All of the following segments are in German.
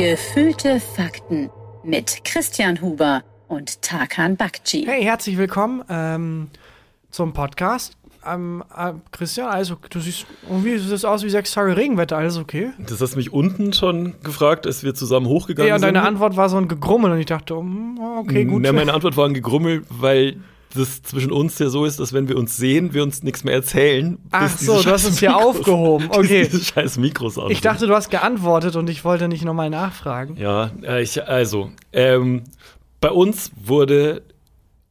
Gefühlte Fakten mit Christian Huber und Tarkan Bakci. Hey, herzlich willkommen ähm, zum Podcast. Ähm, äh, Christian, also du siehst irgendwie sieht es aus wie sechs Tage Regenwetter, alles okay? Das hast du mich unten schon gefragt, als wir zusammen hochgegangen Ja, und sind. deine Antwort war so ein Gegrummel und ich dachte, hm, okay, gut. Ja, meine Antwort war ein Gegrummel, weil das zwischen uns ja so ist, dass wenn wir uns sehen, wir uns nichts mehr erzählen. Ach so, du hast uns hier aufgehoben, okay. diese scheiß Mikros aus. ich dachte, du hast geantwortet und ich wollte nicht nochmal nachfragen. Ja, äh, ich, also, ähm, bei uns wurde.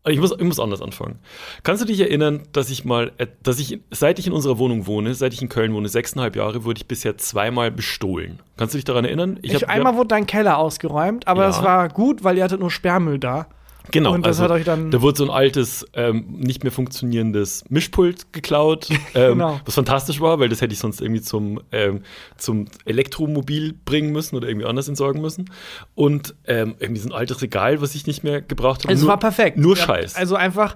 Ich muss, ich muss anders anfangen. Kannst du dich erinnern, dass ich mal, äh, dass ich, seit ich in unserer Wohnung wohne, seit ich in Köln wohne, sechseinhalb Jahre, wurde ich bisher zweimal bestohlen. Kannst du dich daran erinnern? Ich, hab- wir einmal wurde dein Keller ausgeräumt, aber Ja. das war gut, weil ihr hattet nur Sperrmüll da. Genau, Und das also, hat euch dann- Da wurde so ein altes, ähm, nicht mehr funktionierendes Mischpult geklaut, ähm, Genau. was fantastisch war, weil das hätte ich sonst irgendwie zum, ähm, zum Elektromobil bringen müssen oder irgendwie anders entsorgen müssen. Und ähm, irgendwie so ein altes Regal, was ich nicht mehr gebraucht habe. Es Nur- war perfekt. Nur Ja, Scheiß. Also einfach,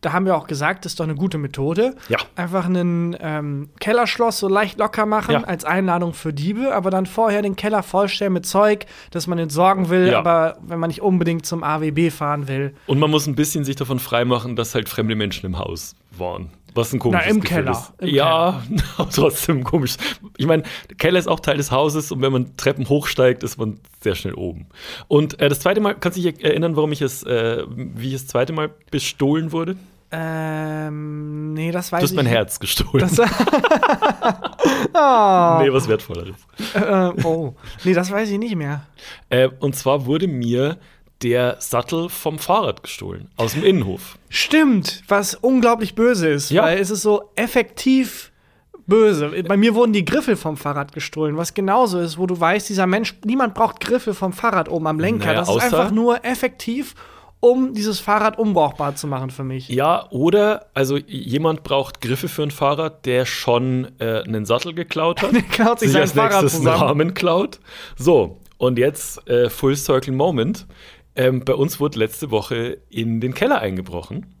da haben wir auch gesagt, das ist doch eine gute Methode. Ja. Einfach ein ähm, Kellerschloss so leicht locker machen Ja. als Einladung für Diebe, aber dann vorher den Keller vollstellen mit Zeug, das man entsorgen will, Ja. aber wenn man nicht unbedingt zum AWB fahren will. Und man muss ein bisschen sich davon freimachen, dass halt fremde Menschen im Haus waren. Was ein komisches Na, im Gefühl Keller. ist. Im ja, aber trotzdem komisch. Ich meine, der Keller ist auch Teil des Hauses und wenn man Treppen hochsteigt, ist man sehr schnell oben. Und äh, das zweite Mal, kannst du dich erinnern, warum ich es, äh, wie ich das zweite Mal bestohlen wurde? Ähm, nee, das weiß Du hast ich mein Herz gestohlen. Das, oh, nee, was Wertvolleres. äh, oh. Nee, das weiß ich nicht mehr. Äh, und zwar wurde mir der Sattel vom Fahrrad gestohlen, aus dem Innenhof. Stimmt, was unglaublich böse ist, Ja. weil es ist so effektiv böse. Bei mir wurden die Griffel vom Fahrrad gestohlen, was genauso ist, wo du weißt, dieser Mensch, niemand braucht Griffel vom Fahrrad oben am Lenker. Naja, das ist einfach nur effektiv, um dieses Fahrrad unbrauchbar zu machen für mich. Ja, oder, also jemand braucht Griffe für ein Fahrrad, der schon äh, einen Sattel geklaut hat. Der klaut sich sein als Fahrrad nächstes einen zusammen. Rahmen klaut. So, und jetzt äh, Full Circle Moment. Ähm, bei uns wurde letzte Woche in den Keller eingebrochen.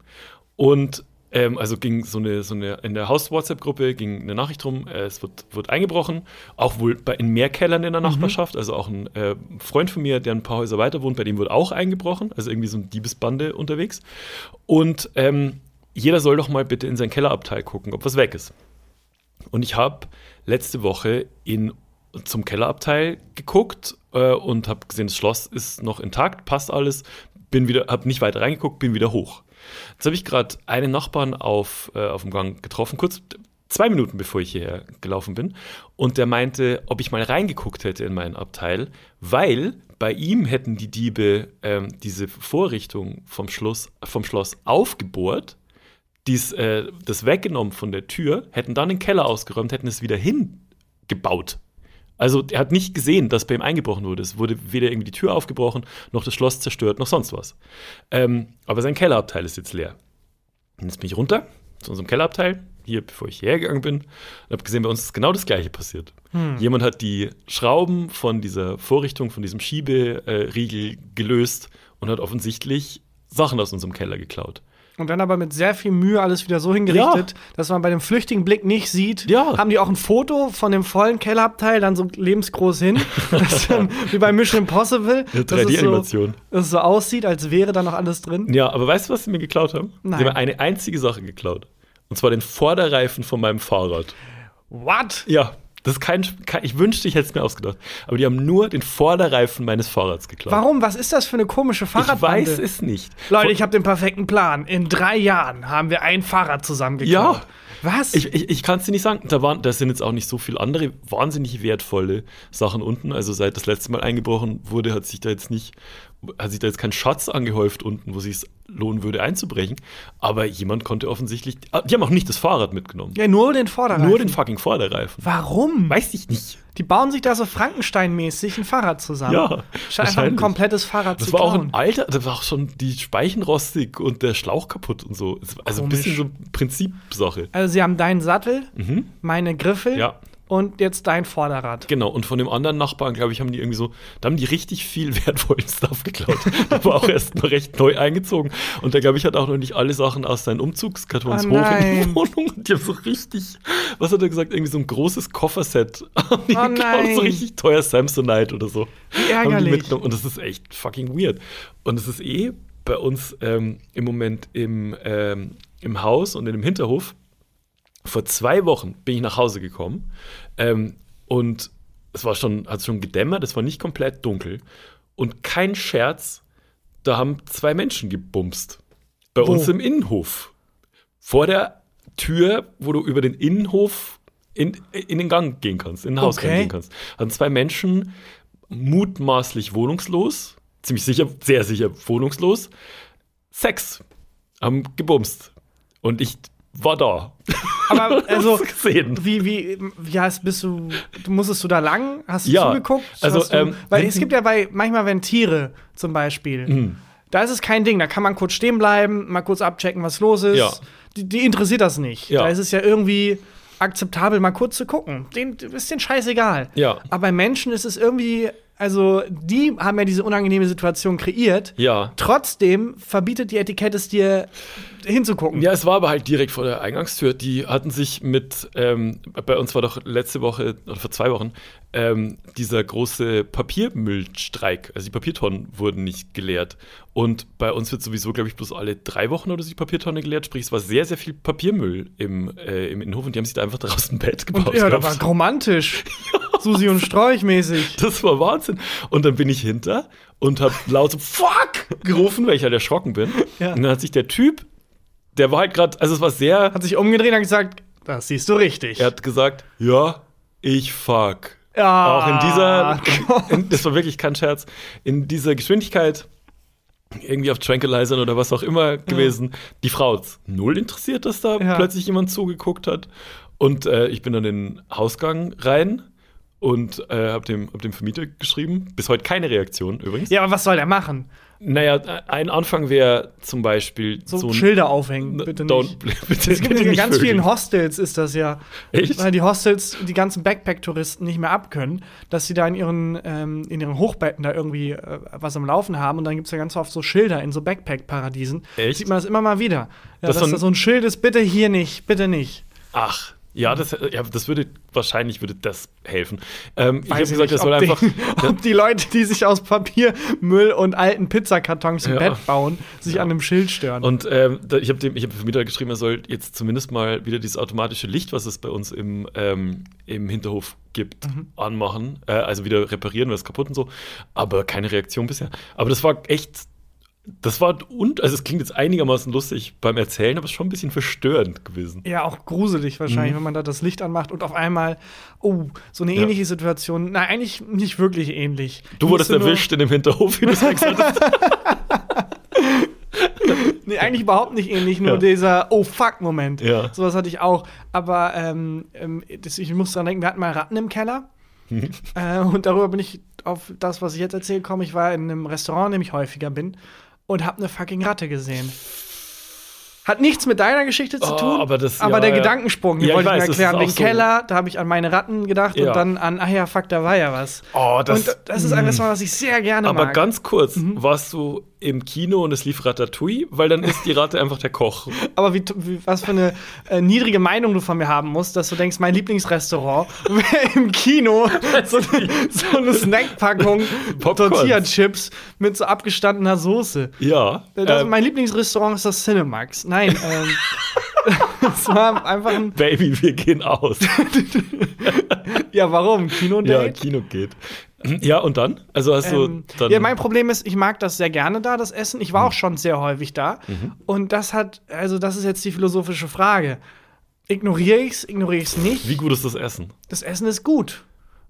Und ähm, also ging so eine, so eine, in der Haus-WhatsApp-Gruppe ging eine Nachricht rum, äh, es wird, wird eingebrochen, auch wohl bei, in mehr Kellern in der Mhm. Nachbarschaft. Also auch ein äh, Freund von mir, der ein paar Häuser weiter wohnt, bei dem wurde auch eingebrochen, also irgendwie so eine Diebesbande unterwegs. Und ähm, jeder soll doch mal bitte in sein Kellerabteil gucken, ob was weg ist. Und ich habe letzte Woche in, zum Kellerabteil geguckt äh, und habe gesehen, das Schloss ist noch intakt, passt alles. Bin wieder, habe nicht weiter reingeguckt, bin wieder hoch. Jetzt habe ich gerade einen Nachbarn auf, äh, auf dem Gang getroffen, kurz zwei Minuten bevor ich hierher gelaufen bin. Und der meinte, ob ich mal reingeguckt hätte in meinen Abteil, weil bei ihm hätten die Diebe ähm, diese Vorrichtung vom Schloss, vom Schloss aufgebohrt dies, äh, das weggenommen von der Tür, hätten dann den Keller ausgeräumt, hätten es wieder hingebaut. Also er hat nicht gesehen, dass bei ihm eingebrochen wurde. Es wurde weder irgendwie die Tür aufgebrochen, noch das Schloss zerstört, noch sonst was. Ähm, aber sein Kellerabteil ist jetzt leer. Und jetzt bin ich runter zu unserem Kellerabteil, hier, bevor ich hierher gegangen bin, und habe gesehen, bei uns ist genau das Gleiche passiert. Jemand hat die Schrauben von dieser Vorrichtung, von diesem Schieberiegel gelöst und hat offensichtlich Sachen aus unserem Keller geklaut. Und dann aber mit sehr viel Mühe alles wieder so hingerichtet, dass man bei dem flüchtigen Blick nicht sieht. Ja. Haben die auch ein Foto von dem vollen Kellerabteil dann so lebensgroß hin, dann, wie bei Mission Impossible, Ja, es 3D-Animation. So, dass es so aussieht, als wäre da noch alles drin. Ja, aber weißt du, was sie mir geklaut haben? Nein. Sie haben eine einzige Sache geklaut. Und zwar den Vorderreifen von meinem Fahrrad. What? Ja, das ist kein, kein ich wünschte, ich hätte es mir ausgedacht. Aber die haben nur den Vorderreifen meines Fahrrads geklaut. Warum? Was ist das für eine komische Ich Fahrradbande? weiß es nicht. Leute, ich habe den perfekten Plan. In drei Jahren haben wir ein Fahrrad zusammengeklaut. Ja. Was? Ich, ich, ich kann es dir nicht sagen. Da, waren, da sind jetzt auch nicht so viele andere wahnsinnig wertvolle Sachen unten. Also seit das letzte Mal eingebrochen wurde, hat sich da jetzt nicht, hat sich da jetzt kein Schatz angehäuft unten, wo sich es lohnen würde einzubrechen. Aber jemand konnte offensichtlich. Ah, Die haben auch nicht das Fahrrad mitgenommen. ja, nur den Vorderreifen. Nur den fucking Vorderreifen. Warum? Weiß ich nicht. Die bauen sich da so Frankenstein-mäßig ein Fahrrad zusammen. Ja, Scheint einfach ein komplettes Fahrrad Das zu war auch ein alter, da war auch schon die Speichen rostig und der Schlauch kaputt und so. Also ein Komisch. bisschen so Prinzipsache. Also sie haben deinen Sattel, meine Griffel Mhm. Ja. Und jetzt dein Vorderrad. Genau, und von dem anderen Nachbarn, glaube ich, haben die irgendwie so, da haben die richtig viel wertvollen Stuff geklaut. der war auch erst noch recht neu eingezogen. Und der, glaube ich, hat auch noch nicht alle Sachen aus seinen Umzugskartons Oh hoch in nein. die Wohnung. Und die haben so richtig, was hat er gesagt? Irgendwie so ein großes Kofferset. Haben die Oh geklaut, nein. so richtig teuer Samsonite oder so. Wie ärgerlich. Und das ist echt fucking weird. Und es ist eh bei uns ähm, im Moment im, ähm, im Haus und in dem Hinterhof. Vor zwei Wochen bin ich nach Hause gekommen ähm, und es war schon, hat schon gedämmert, es war nicht komplett dunkel. Und kein Scherz, da haben zwei Menschen gebumst. Bei Wo? uns im Innenhof. Vor der Tür, wo du über den Innenhof in, in den Gang gehen kannst, in den Hausgang Okay. gehen kannst. Haben zwei Menschen mutmaßlich wohnungslos, ziemlich sicher, sehr sicher wohnungslos, Sex, haben gebumst. Und ich war da. Aber also, gesehen. wie, wie, wie heißt, bist du, musstest du da lang? Hast du Ja, zugeguckt? also, du, ähm, weil es gibt ja bei, manchmal, wenn Tiere zum Beispiel, Mhm. da ist es kein Ding, da kann man kurz stehen bleiben, mal kurz abchecken, was los ist. Ja. Die, die interessiert das nicht. Ja. Da ist es ja irgendwie akzeptabel, mal kurz zu gucken. Den ist den scheißegal. Ja. Aber bei Menschen ist es irgendwie, also die haben ja diese unangenehme Situation kreiert. Ja. Trotzdem verbietet die Etikette es dir hinzugucken. Ja, es war aber halt direkt vor der Eingangstür. Die hatten sich mit, ähm, bei uns war doch letzte Woche oder vor zwei Wochen ähm, dieser große Papiermüllstreik. Also die Papiertonnen wurden nicht geleert. Und bei uns wird sowieso, glaube ich, bloß alle drei Wochen oder so die Papiertonne geleert. Sprich, es war sehr, sehr viel Papiermüll im, äh, im Innenhof und die haben sich da einfach draußen ein Bett gebaut. Und ja, da gehabt. war romantisch. Susi und Sträuch mäßig. Das war Wahnsinn. Und dann bin ich hinter und habe laut so Fuck gerufen, weil ich halt erschrocken bin. Ja. Und dann hat sich der Typ, der war halt gerade, also es war sehr, Hat sich umgedreht und hat gesagt, das siehst du richtig. er hat gesagt, ja, ich fuck. Ja, Auch in dieser, in, das war wirklich kein Scherz, in dieser Geschwindigkeit, irgendwie auf Tranquilizern oder was auch immer gewesen, die Frau hat's null interessiert, dass da Ja. plötzlich jemand zugeguckt hat. Und äh, ich bin dann in den Hausgang rein und äh, habe dem, hab dem Vermieter geschrieben. Bis heute keine Reaktion übrigens. Ja, aber was soll der machen? Naja, ein Anfang wäre zum Beispiel So, so, ein Schilder aufhängen, bitte Don't, nicht. bitte, Es gibt bitte in nicht ganz vielen Hostels ist das ja. Echt? Weil die Hostels die ganzen Backpack-Touristen nicht mehr abkönnen, dass sie da in ihren, ähm, in ihren Hochbetten da irgendwie äh, was am Laufen haben. Und dann gibt es ja ganz oft so Schilder in so Backpack-Paradiesen. Sieht man das immer mal wieder. Ja, Das dass da so ein Schild ist, bitte hier nicht, bitte nicht. Ach, ja, das, ja, das würde, wahrscheinlich würde das helfen. Ähm, ich habe Weiß gesagt, nicht, das soll ob einfach. Die, ob die Leute, die sich aus Papier, Müll und alten Pizzakartons ein Ja. Bett bauen, sich an einem Schild stören. Und ähm, da, ich habe dem, ich hab dem Vermieter geschrieben, er soll jetzt zumindest mal wieder dieses automatische Licht, was es bei uns im, ähm, im Hinterhof gibt, Mhm. anmachen. Äh, also wieder reparieren, weil es kaputt und so. Aber keine Reaktion bisher. Aber das war echt. Das war und also es klingt jetzt einigermaßen lustig beim Erzählen, aber es ist schon ein bisschen verstörend gewesen. Ja, auch gruselig wahrscheinlich, Mhm. wenn man da das Licht anmacht und auf einmal, oh, so eine Ja. ähnliche Situation. Na, eigentlich nicht wirklich ähnlich. Du wurdest nur- erwischt in dem Hinterhof, wie du hast. Nee, eigentlich überhaupt nicht ähnlich, nur Ja. dieser Oh fuck-Moment. Ja. Sowas hatte ich auch. Aber ähm, ähm, das, ich muss dran denken, wir hatten mal Ratten im Keller. Mhm. äh, und darüber bin ich auf das, was ich jetzt erzähle, komme. Ich war in einem Restaurant, in dem ich häufiger bin, und habe eine fucking Ratte gesehen. Hat nichts mit deiner Geschichte zu Oh, tun, aber das- aber ja, der ja. Gedankensprung, den Ja, ich wollte ich, weiß, mir das erklären. Den so- Keller, da habe ich an meine Ratten gedacht und dann an, ach ja, fuck, da war ja was. Oh, und das ist ein Restaurant, was ich sehr gerne Aber mag. ganz kurz, Mhm. warst du im Kino und es lief Ratatouille? Weil dann ist die Ratte einfach der Koch. Aber wie, wie, was für eine äh, niedrige Meinung du von mir haben musst, dass du denkst, mein Lieblingsrestaurant wäre im Kino so, eine- so eine Snackpackung. Tortilla-Chips mit so abgestandener Soße. Ja. Das, ähm, mein Lieblingsrestaurant ist das Cinemax. Nein, ähm, das war einfach ein. Baby, wir gehen aus. Ja, warum? ja, Kinodate? Kino geht. Ja, und dann? Also hast du Ähm, dann. ja, mein Problem ist, ich mag das sehr gerne da, das Essen. Ich war Mhm. auch schon sehr häufig da. Und das hat, also das ist jetzt die philosophische Frage. Ignoriere ich es, ignoriere ich es nicht? wie gut ist das Essen? Das Essen ist gut.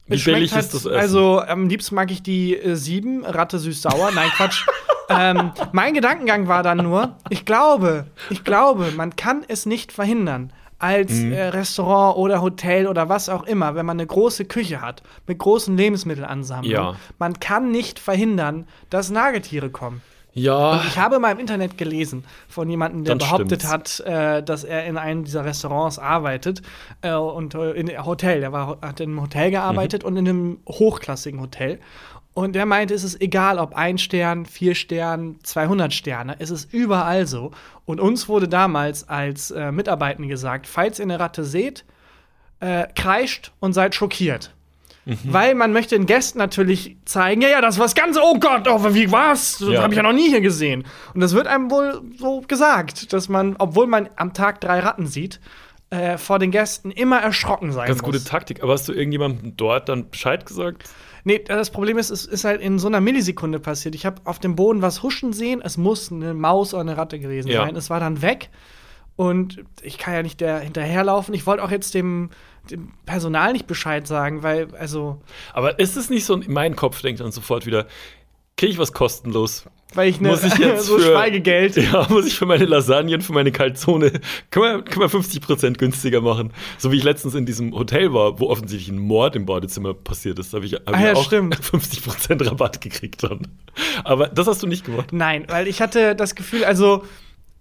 Wie Es billig halt- ist das Essen? Also am liebsten mag ich die äh, sieben, Ratte süß-sauer. Nein, Quatsch. ähm, mein Gedankengang war dann nur, ich glaube, ich glaube, man kann es nicht verhindern, als Mhm. äh, Restaurant oder Hotel oder was auch immer, wenn man eine große Küche hat, mit großen Lebensmittelansammlungen, Ja. man kann nicht verhindern, dass Nagetiere kommen. Ja. Ich habe mal im Internet gelesen von jemandem, der Dann behauptet stimmt's. hat, äh, dass er in einem dieser Restaurants arbeitet äh, und äh, in einem Hotel. Der war, hat in einem Hotel gearbeitet Mhm. und in einem hochklassigen Hotel. Und der meinte, es ist egal, ob ein Stern, vier Stern, 200 Sterne, es ist überall so. Und uns wurde damals als äh, Mitarbeitenden gesagt, falls ihr eine Ratte seht, äh, kreischt und seid schockiert. Weil man möchte den Gästen natürlich zeigen, ja, ja, das ist was ganz, oh Gott, oh, wie war's? Das Ja. habe ich ja noch nie hier gesehen. Und das wird einem wohl so gesagt, dass man, obwohl man am Tag drei Ratten sieht, äh, vor den Gästen immer erschrocken sein Ganz muss. gute Taktik. Aber hast du irgendjemandem dort dann Bescheid gesagt? Nee, das Problem ist, es ist halt in so einer Millisekunde passiert. Ich habe auf dem Boden was huschen sehen. Es muss eine Maus oder eine Ratte gewesen Ja. sein. Es war dann weg. Und ich kann ja nicht der hinterherlaufen. Ich wollte auch jetzt dem, dem Personal nicht Bescheid sagen, weil, also, Aber ist es nicht so, mein Kopf denkt dann sofort wieder, kriege ich was kostenlos? Weil ich, ne, Muss ich jetzt so für- Schweigegeld. Ja, muss ich für meine Lasagnen, für meine Calzone, können wir, können wir 50% günstiger machen. So wie ich letztens in diesem Hotel war, wo offensichtlich ein Mord im Badezimmer passiert ist, habe ich, hab Ah ich ja, auch stimmt. 50% Rabatt gekriegt dann. Aber das hast du nicht gemacht. Nein, weil ich hatte das Gefühl, also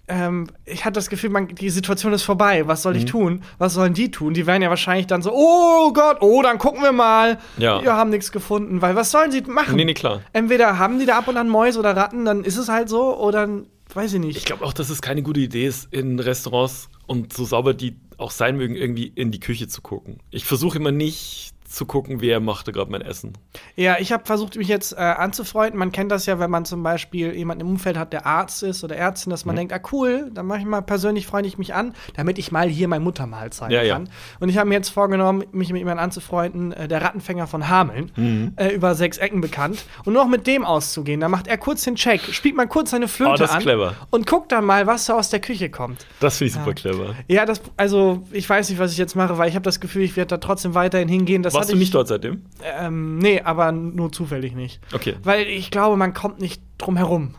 ähm, ich hatte das Gefühl, man, die Situation ist vorbei. Was Mhm. soll ich tun? Was sollen die tun? Die werden ja wahrscheinlich dann so, oh Gott, oh, dann gucken wir mal. Ja. Wir haben nichts gefunden, weil was sollen sie machen? Nee, nee, klar. Entweder haben die da ab und an Mäuse oder Ratten, dann ist es halt so, oder weiß ich nicht. Ich glaube auch, dass es keine gute Idee ist, in Restaurants und so sauber die auch sein mögen, irgendwie in die Küche zu gucken. Ich versuche immer nicht zu gucken, wer machte gerade mein Essen. Ja, ich habe versucht, mich jetzt äh, anzufreunden. Man kennt das ja, wenn man zum Beispiel jemanden im Umfeld hat, der Arzt ist oder Ärztin, dass Mhm. man denkt, ah cool, dann mache ich mal persönlich freunde ich mich an, damit ich mal hier mein Muttermal zeigen Ja, ja. kann. Und ich habe mir jetzt vorgenommen, mich mit jemandem anzufreunden, äh, der Rattenfänger von Hameln, Mhm. äh, über sechs Ecken bekannt, und nur auch mit dem auszugehen. Da macht er kurz den Check, spielt mal kurz seine Flöte Oh, an clever. und guckt dann mal, was da aus der Küche kommt. Das finde ich super Ja. clever. Ja, das, also ich weiß nicht, was ich jetzt mache, weil ich habe das Gefühl, ich werde da trotzdem weiterhin hingehen. Das Warst du ich, nicht dort seitdem? Ähm, nee, aber nur zufällig nicht. Okay. Weil ich glaube, man kommt nicht drum herum.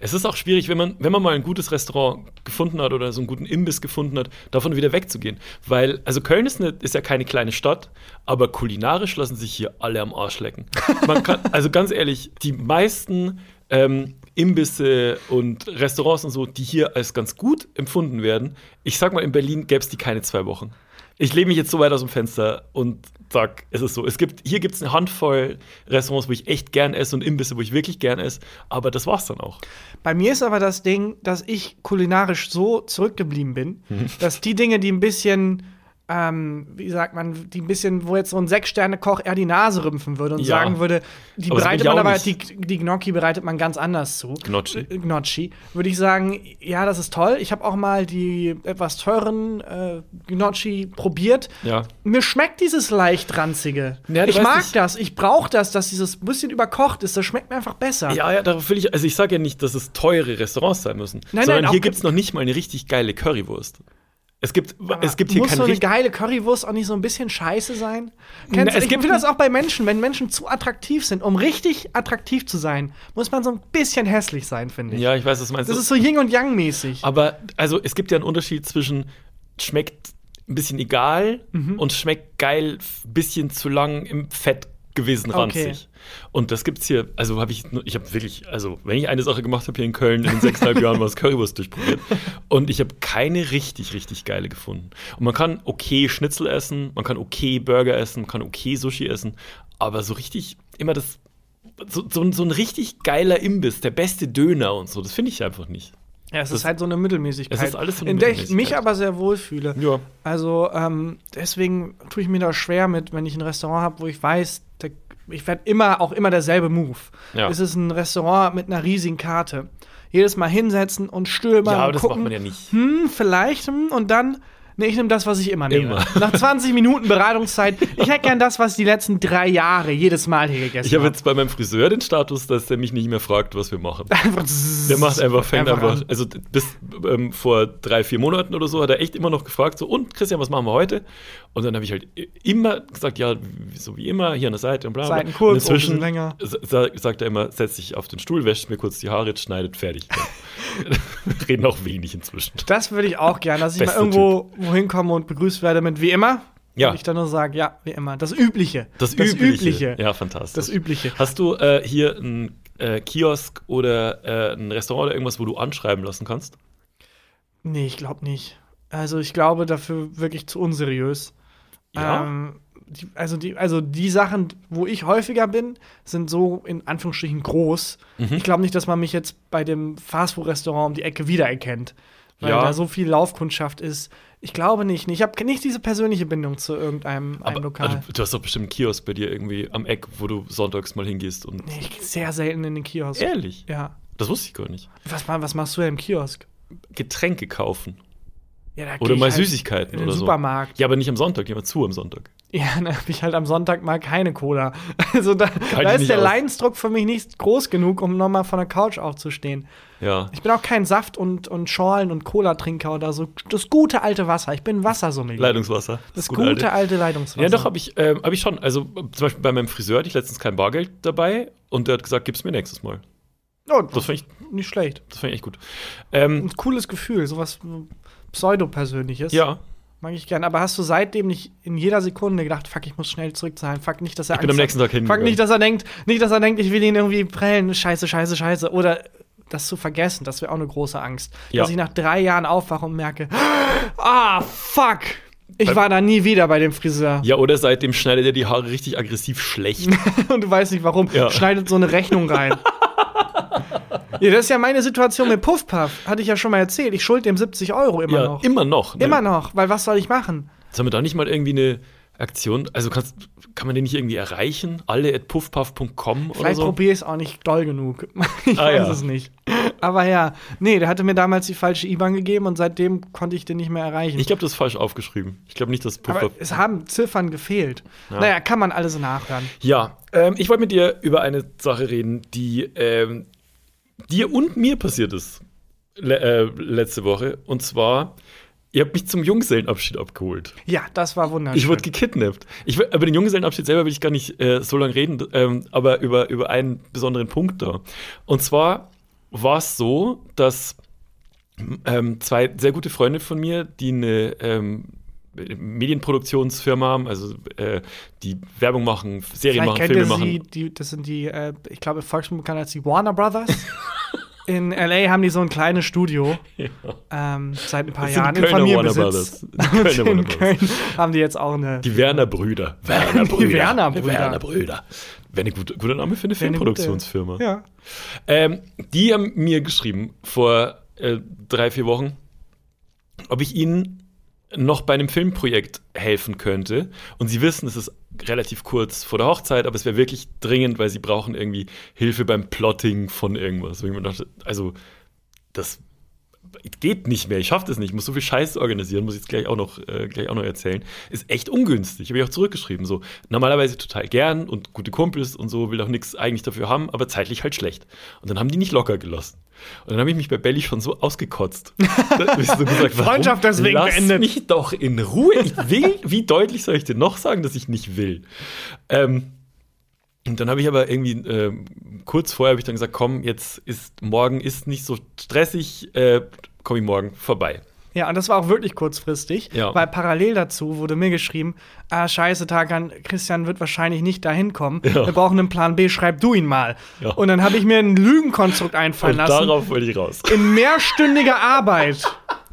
Es ist auch schwierig, wenn man, wenn man mal ein gutes Restaurant gefunden hat oder so einen guten Imbiss gefunden hat, davon wieder wegzugehen. Weil, also Köln ist, eine, ist ja keine kleine Stadt, aber kulinarisch lassen sich hier alle am Arsch lecken. Man kann, also ganz ehrlich, die meisten ähm, Imbisse und Restaurants und so, die hier als ganz gut empfunden werden, ich sag mal, in Berlin gäbe es die keine zwei Wochen. Ich lehne mich jetzt so weit aus dem Fenster und sag, es ist so. Es gibt, hier gibt es eine Handvoll Restaurants, wo ich echt gern esse und Imbisse, wo ich wirklich gern esse, aber das war's dann auch. Bei mir ist aber das Ding, dass ich kulinarisch so zurückgeblieben bin, dass die Dinge, die ein bisschen, ähm, wie sagt man, die ein bisschen, wo jetzt so ein Sechs-Sterne-Koch eher die Nase rümpfen würde und Ja. sagen würde, die Aber bereitet man aber, die, nicht. die Gnocchi bereitet man ganz anders zu. Gnocchi. Äh, Gnocchi. Würde ich sagen, ja, das ist toll. Ich habe auch mal die etwas teuren äh, Gnocchi probiert. Ja. Mir schmeckt dieses leicht ranzige. Ja, ich mag nicht- das. Ich brauche das, dass dieses bisschen überkocht ist. Das schmeckt mir einfach besser. Ja, ja, darauf will ich, also ich sage ja nicht, dass es teure Restaurants sein müssen, Nein, sondern nein, hier gibt es noch nicht mal eine richtig geile Currywurst. Es gibt, es gibt hier Muss keine so eine geile Currywurst auch nicht so ein bisschen scheiße sein? Kennst, Na, es ich gibt- finde das auch bei Menschen, wenn Menschen zu attraktiv sind. Um richtig attraktiv zu sein, muss man so ein bisschen hässlich sein, finde ich. Ja, ich weiß, was du meinst. Das ist so Yin und Yang mäßig. Aber also es gibt ja einen Unterschied zwischen schmeckt ein bisschen egal Mhm. und schmeckt geil, ein bisschen zu lang im Fett gewesen Okay. ranzig. Und das gibt's hier, also habe ich, ich habe wirklich, also wenn ich eine Sache gemacht habe hier in Köln in den sechseinhalb Jahren, war es Currywurst durchprobiert. Und ich habe keine richtig, richtig geile gefunden. Und man kann okay Schnitzel essen, man kann okay Burger essen, man kann okay Sushi essen, aber so richtig immer das, so, so, ein- so ein richtig geiler Imbiss, der beste Döner und so, das finde ich einfach nicht. ja, es das- ist halt so eine Mittelmäßigkeit. Es ist alles so eine in der ich mich aber sehr wohlfühle. Ja. Also ähm, deswegen tue ich mir da schwer mit, wenn ich ein Restaurant habe, wo ich weiß, ich werde immer auch immer derselbe Move. Ja. Es ist ein Restaurant mit einer riesigen Karte. Jedes Mal hinsetzen und stöbern Ja, aber das gucken, macht man ja nicht. hm, vielleicht hm, und dann Nee, ich nehme das, was ich immer nehme. Immer. Nach 20 Minuten Beratungszeit. Ich hätte gern das, was ich die letzten drei Jahre jedes Mal hier gegessen Ich habe habe. jetzt bei meinem Friseur den Status, dass der mich nicht mehr fragt, was wir machen. Einfach Der macht einfach, fängt Einfach einfach, also bis ähm, vor drei, vier Monaten oder so hat er echt immer noch gefragt, so, und Christian, was machen wir heute? Und dann habe ich halt immer gesagt, ja, so wie immer, hier an der Seite und bla. bla. Seiten kurz, und inzwischen länger. sa- sagt er immer, setz dich auf den Stuhl, wäscht mir kurz die Haare, schneidet, fertig. Reden auch wenig inzwischen. Das würde ich auch gerne, dass ich mal Bester irgendwo wohin komme und begrüßt werde mit wie immer. Ja. Und ich dann nur sage, ja, wie immer. Das Übliche. Das, Übliche. Ja, fantastisch. Das Übliche. Hast du äh, hier einen äh, Kiosk oder äh, ein Restaurant oder irgendwas, wo du anschreiben lassen kannst? Nee, ich glaube nicht. Also ich glaube dafür wirklich zu unseriös. Ja. Ähm, die, also, die, also die Sachen, wo ich häufiger bin, sind so in Anführungsstrichen groß. Mhm. Ich glaube nicht, dass man mich jetzt bei dem Fastfood-Restaurant um die Ecke wiedererkennt. Weil Ja. da so viel Laufkundschaft ist. Ich glaube nicht. Ich habe nicht diese persönliche Bindung zu irgendeinem einem Aber Lokal. also, du hast doch bestimmt einen Kiosk bei dir irgendwie am Eck, wo du sonntags mal hingehst und. nee, ich gehe sehr selten in den Kiosk. Ehrlich? Ja. Das wusste ich gar nicht. Was, was machst du denn im Kiosk? Getränke kaufen. Ja, Oder mal halt Süßigkeiten oder so. Supermarkt. Ja, aber nicht am Sonntag, haben zu am Sonntag. Ja, dann habe ich halt am Sonntag mal keine Cola. Also da, da ist der aus. Leidensdruck für mich nicht groß genug, um nochmal von der Couch aufzustehen. Ja. Ich bin auch kein Saft- und, und Schorlen- und Cola-Trinker oder so. Das gute alte Wasser. Ich bin Wassersommelier. Leitungswasser. Das gute gute alte, Leitungswasser. Ja, doch, habe ich, ähm, hab ich schon. Also äh, zum Beispiel bei meinem Friseur hatte ich letztens kein Bargeld dabei und der hat gesagt, gib's mir nächstes Mal. Oh, Das fand ich, nicht schlecht. das fand ich echt gut. Ähm, Ein cooles Gefühl, sowas äh, pseudo-persönliches. ja, Mag ich gern. Aber hast du seitdem nicht in jeder Sekunde gedacht, fuck, ich muss schnell zurückzahlen. Fuck, nicht, dass er ich bin am nächsten Tag hat. Fuck, nicht, dass er denkt, nicht, dass er denkt, ich will ihn irgendwie prellen. Scheiße, scheiße, scheiße. Oder das zu vergessen, das wäre auch eine große Angst. Ja. Dass ich nach drei Jahren aufwache und merke, ah, fuck. Ich war da nie wieder bei dem Friseur. Ja, oder seitdem schneidet er die Haare richtig aggressiv schlecht. Und du weißt nicht warum. Ja. Schneidet so eine Rechnung rein. ja, das ist ja meine Situation mit Puffpuff. Hatte ich ja schon mal erzählt. Ich schuld dem 70 Euro immer ja, noch. immer noch. Ne? Immer noch, weil was soll ich machen? Sollen wir da nicht mal irgendwie eine Aktion, also kannst, kann man den nicht irgendwie erreichen? Alle at puffpuff.com oder Vielleicht so? probiere ich es auch nicht doll genug. ich Ah, weiß ja. es nicht. Aber ja, nee, der hatte mir damals die falsche IBAN gegeben und seitdem konnte ich den nicht mehr erreichen. Ich glaube, das ist falsch aufgeschrieben. Ich glaube nicht, dass aber Puffpuff. es haben Ziffern gefehlt. Ja. Naja, kann man alles nachhören. Ja, ähm, ich wollte mit dir über eine Sache reden, die ähm, dir und mir passiert ist le äh, letzte Woche. Und zwar, ihr habt mich zum Junggesellenabschied abgeholt. Ja, das war wunderschön. Ich wurde gekidnappt. Ich, über den Junggesellenabschied selber will ich gar nicht äh, so lange reden, ähm, aber über, über einen besonderen Punkt da. Und zwar war es so, dass ähm, zwei sehr gute Freunde von mir, die eine ähm, Medienproduktionsfirma haben, also äh, die Werbung machen, Serien Vielleicht machen, kennt Filme ihr sie, machen. die, das sind die, äh, ich glaube, volksmund bekannt als die Warner Brothers. In L.A. haben die so ein kleines Studio. Ähm, seit ein paar Jahren die in Kölner Warner Familienbesitz. Brothers. Die Kölner Warner in Brothers. Köln haben die jetzt auch eine. Die Werner-Brüder. Werner-Brüder. Werner-Brüder. Werner-Brüder. Wäre ein guter, guter Name für eine eine Filmproduktionsfirma. gute- Ja. Ähm, die haben mir geschrieben vor äh, drei, vier Wochen, ob ich ihnen noch bei einem Filmprojekt helfen könnte. Und sie wissen, es ist relativ kurz vor der Hochzeit, aber es wäre wirklich dringend, weil sie brauchen irgendwie Hilfe beim Plotting von irgendwas. Also, das geht nicht mehr, ich schaffe das nicht, ich muss so viel Scheiß organisieren, muss ich jetzt gleich auch noch, äh, gleich auch noch erzählen. Ist echt ungünstig, habe ich auch zurückgeschrieben. So, normalerweise total gern und gute Kumpels und so, will auch nichts eigentlich dafür haben, aber zeitlich halt schlecht. Und dann haben die nicht locker gelassen. Und dann habe ich mich bei Belly schon so ausgekotzt. Da so gesagt? Freundschaft deswegen Lass beendet. mich doch in Ruhe. Ich will, wie deutlich soll ich dir noch sagen, dass ich nicht will? Ähm, und dann habe ich aber irgendwie ähm, kurz vorher habe ich dann gesagt, komm, jetzt ist morgen ist nicht so stressig, äh, komme ich morgen vorbei. Ja, und das war auch wirklich kurzfristig, Ja. weil parallel dazu wurde mir geschrieben, ah, scheiße, Tagan, Christian wird wahrscheinlich nicht dahin kommen. Ja. Wir brauchen einen Plan B, schreib du ihn mal. Ja. Und dann habe ich mir ein Lügenkonstrukt einfallen Und lassen. darauf wollte ich raus. in mehrstündiger Arbeit.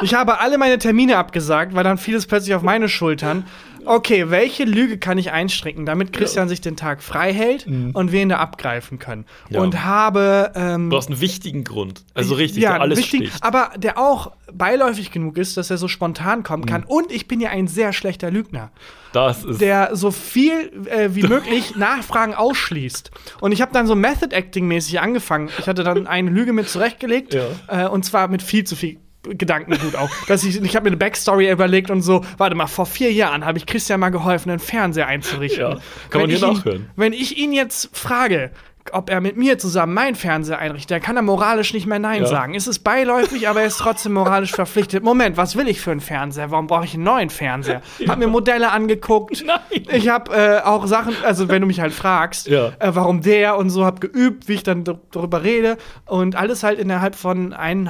Ich habe alle meine Termine abgesagt, weil dann fiel es plötzlich auf meine Schultern. Okay, welche Lüge kann ich einstricken, damit Christian sich den Tag frei hält und wir ihn da abgreifen können? Mhm. Ja. Und habe ähm, Du hast einen wichtigen Grund. Also richtig, ja, alles wichtig, sticht. aber der auch beiläufig genug ist, dass er so spontan kommen Mhm. kann. Und ich bin ja ein sehr schlechter Lügner, Das ist der so viel äh, wie möglich Nachfragen ausschließt. Und ich habe dann so Method Acting mäßig angefangen. Ich hatte dann eine Lüge mit zurechtgelegt Ja. äh, und zwar mit viel zu viel Gedankengut auch. Dass ich ich habe mir eine Backstory überlegt und so, warte mal, vor vier Jahren habe ich Christian mal geholfen, einen Fernseher einzurichten. Ja, kann man hier ihn- nachhören. Wenn ich ihn jetzt frage, ob er mit mir zusammen meinen Fernseher einrichtet, dann kann er moralisch nicht mehr Nein Ja. sagen. Es ist beiläufig, aber er ist trotzdem moralisch verpflichtet. Moment, was will ich für einen Fernseher? Warum brauche ich einen neuen Fernseher? Hab mir Modelle angeguckt. Nein. Ich habe äh, auch Sachen, also wenn du mich halt fragst, Ja. äh, warum der und so, hab geübt, wie ich dann darüber rede und alles halt innerhalb von einen,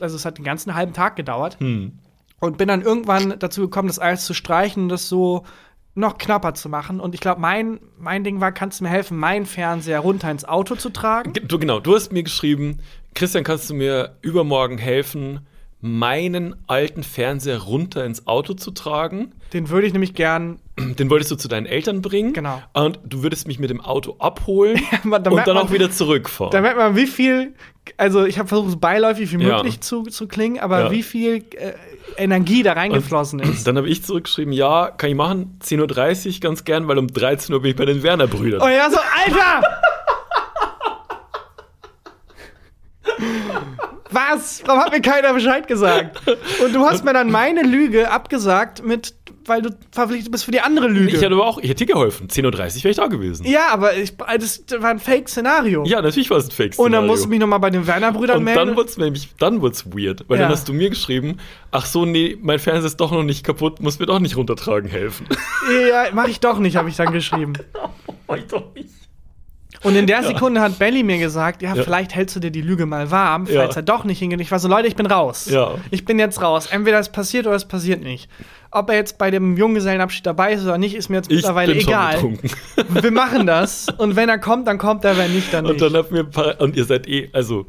also es hat den ganzen halben Tag gedauert Hm. und bin dann irgendwann dazu gekommen, das alles zu streichen und das so noch knapper zu machen. Und ich glaube, mein, mein Ding war, kannst du mir helfen, meinen Fernseher runter ins Auto zu tragen? Du, genau, du hast mir geschrieben, Christian, kannst du mir übermorgen helfen, meinen alten Fernseher runter ins Auto zu tragen. Den würde ich nämlich gern. Den wolltest du zu deinen Eltern bringen. Genau. Und du würdest mich mit dem Auto abholen da und dann man- auch wieder zurückfahren. Da merkt man, wie viel. Also, ich habe versucht, so beiläufig wie Ja. möglich zu, zu klingen, aber Ja. wie viel äh, Energie da reingeflossen ist. Dann habe ich zurückgeschrieben, ja, kann ich machen, 10.30 Uhr ganz gern, weil um 13 Uhr bin ich bei den Werner-Brüdern. Oh ja, so, Alter! Was? Warum hat mir keiner Bescheid gesagt? Und du hast mir dann meine Lüge abgesagt mit, weil du verpflichtet bist für die andere Lüge. Ich hätte aber auch, ich hätte dir geholfen. 10.30 Uhr wäre ich da gewesen. ja, aber ich, das war ein Fake-Szenario. Ja, natürlich war es ein fake Und dann musst du mich noch mal bei den Werner-Brüdern Und melden. dann wurde es nämlich, dann wird's weird, weil Ja. dann hast du mir geschrieben, ach so, nee, mein Fernseher ist doch noch nicht kaputt, muss mir doch nicht runtertragen helfen. ja, mach ich doch nicht, habe ich dann geschrieben. Mach ich doch nicht. Und in der Sekunde hat Belly mir gesagt, ja, Ja. vielleicht hältst du dir die Lüge mal warm, Ja. falls er doch nicht hingeht. Ich war so, Leute, ich bin raus. Ja. Ich bin jetzt raus. Entweder es passiert oder es passiert nicht. Ob er jetzt bei dem Junggesellenabschied dabei ist oder nicht, ist mir jetzt Ich mittlerweile egal. Wir machen das. Und wenn er kommt, dann kommt er, wenn nicht, dann Und nicht. dann habt paar, und ihr seid eh, also,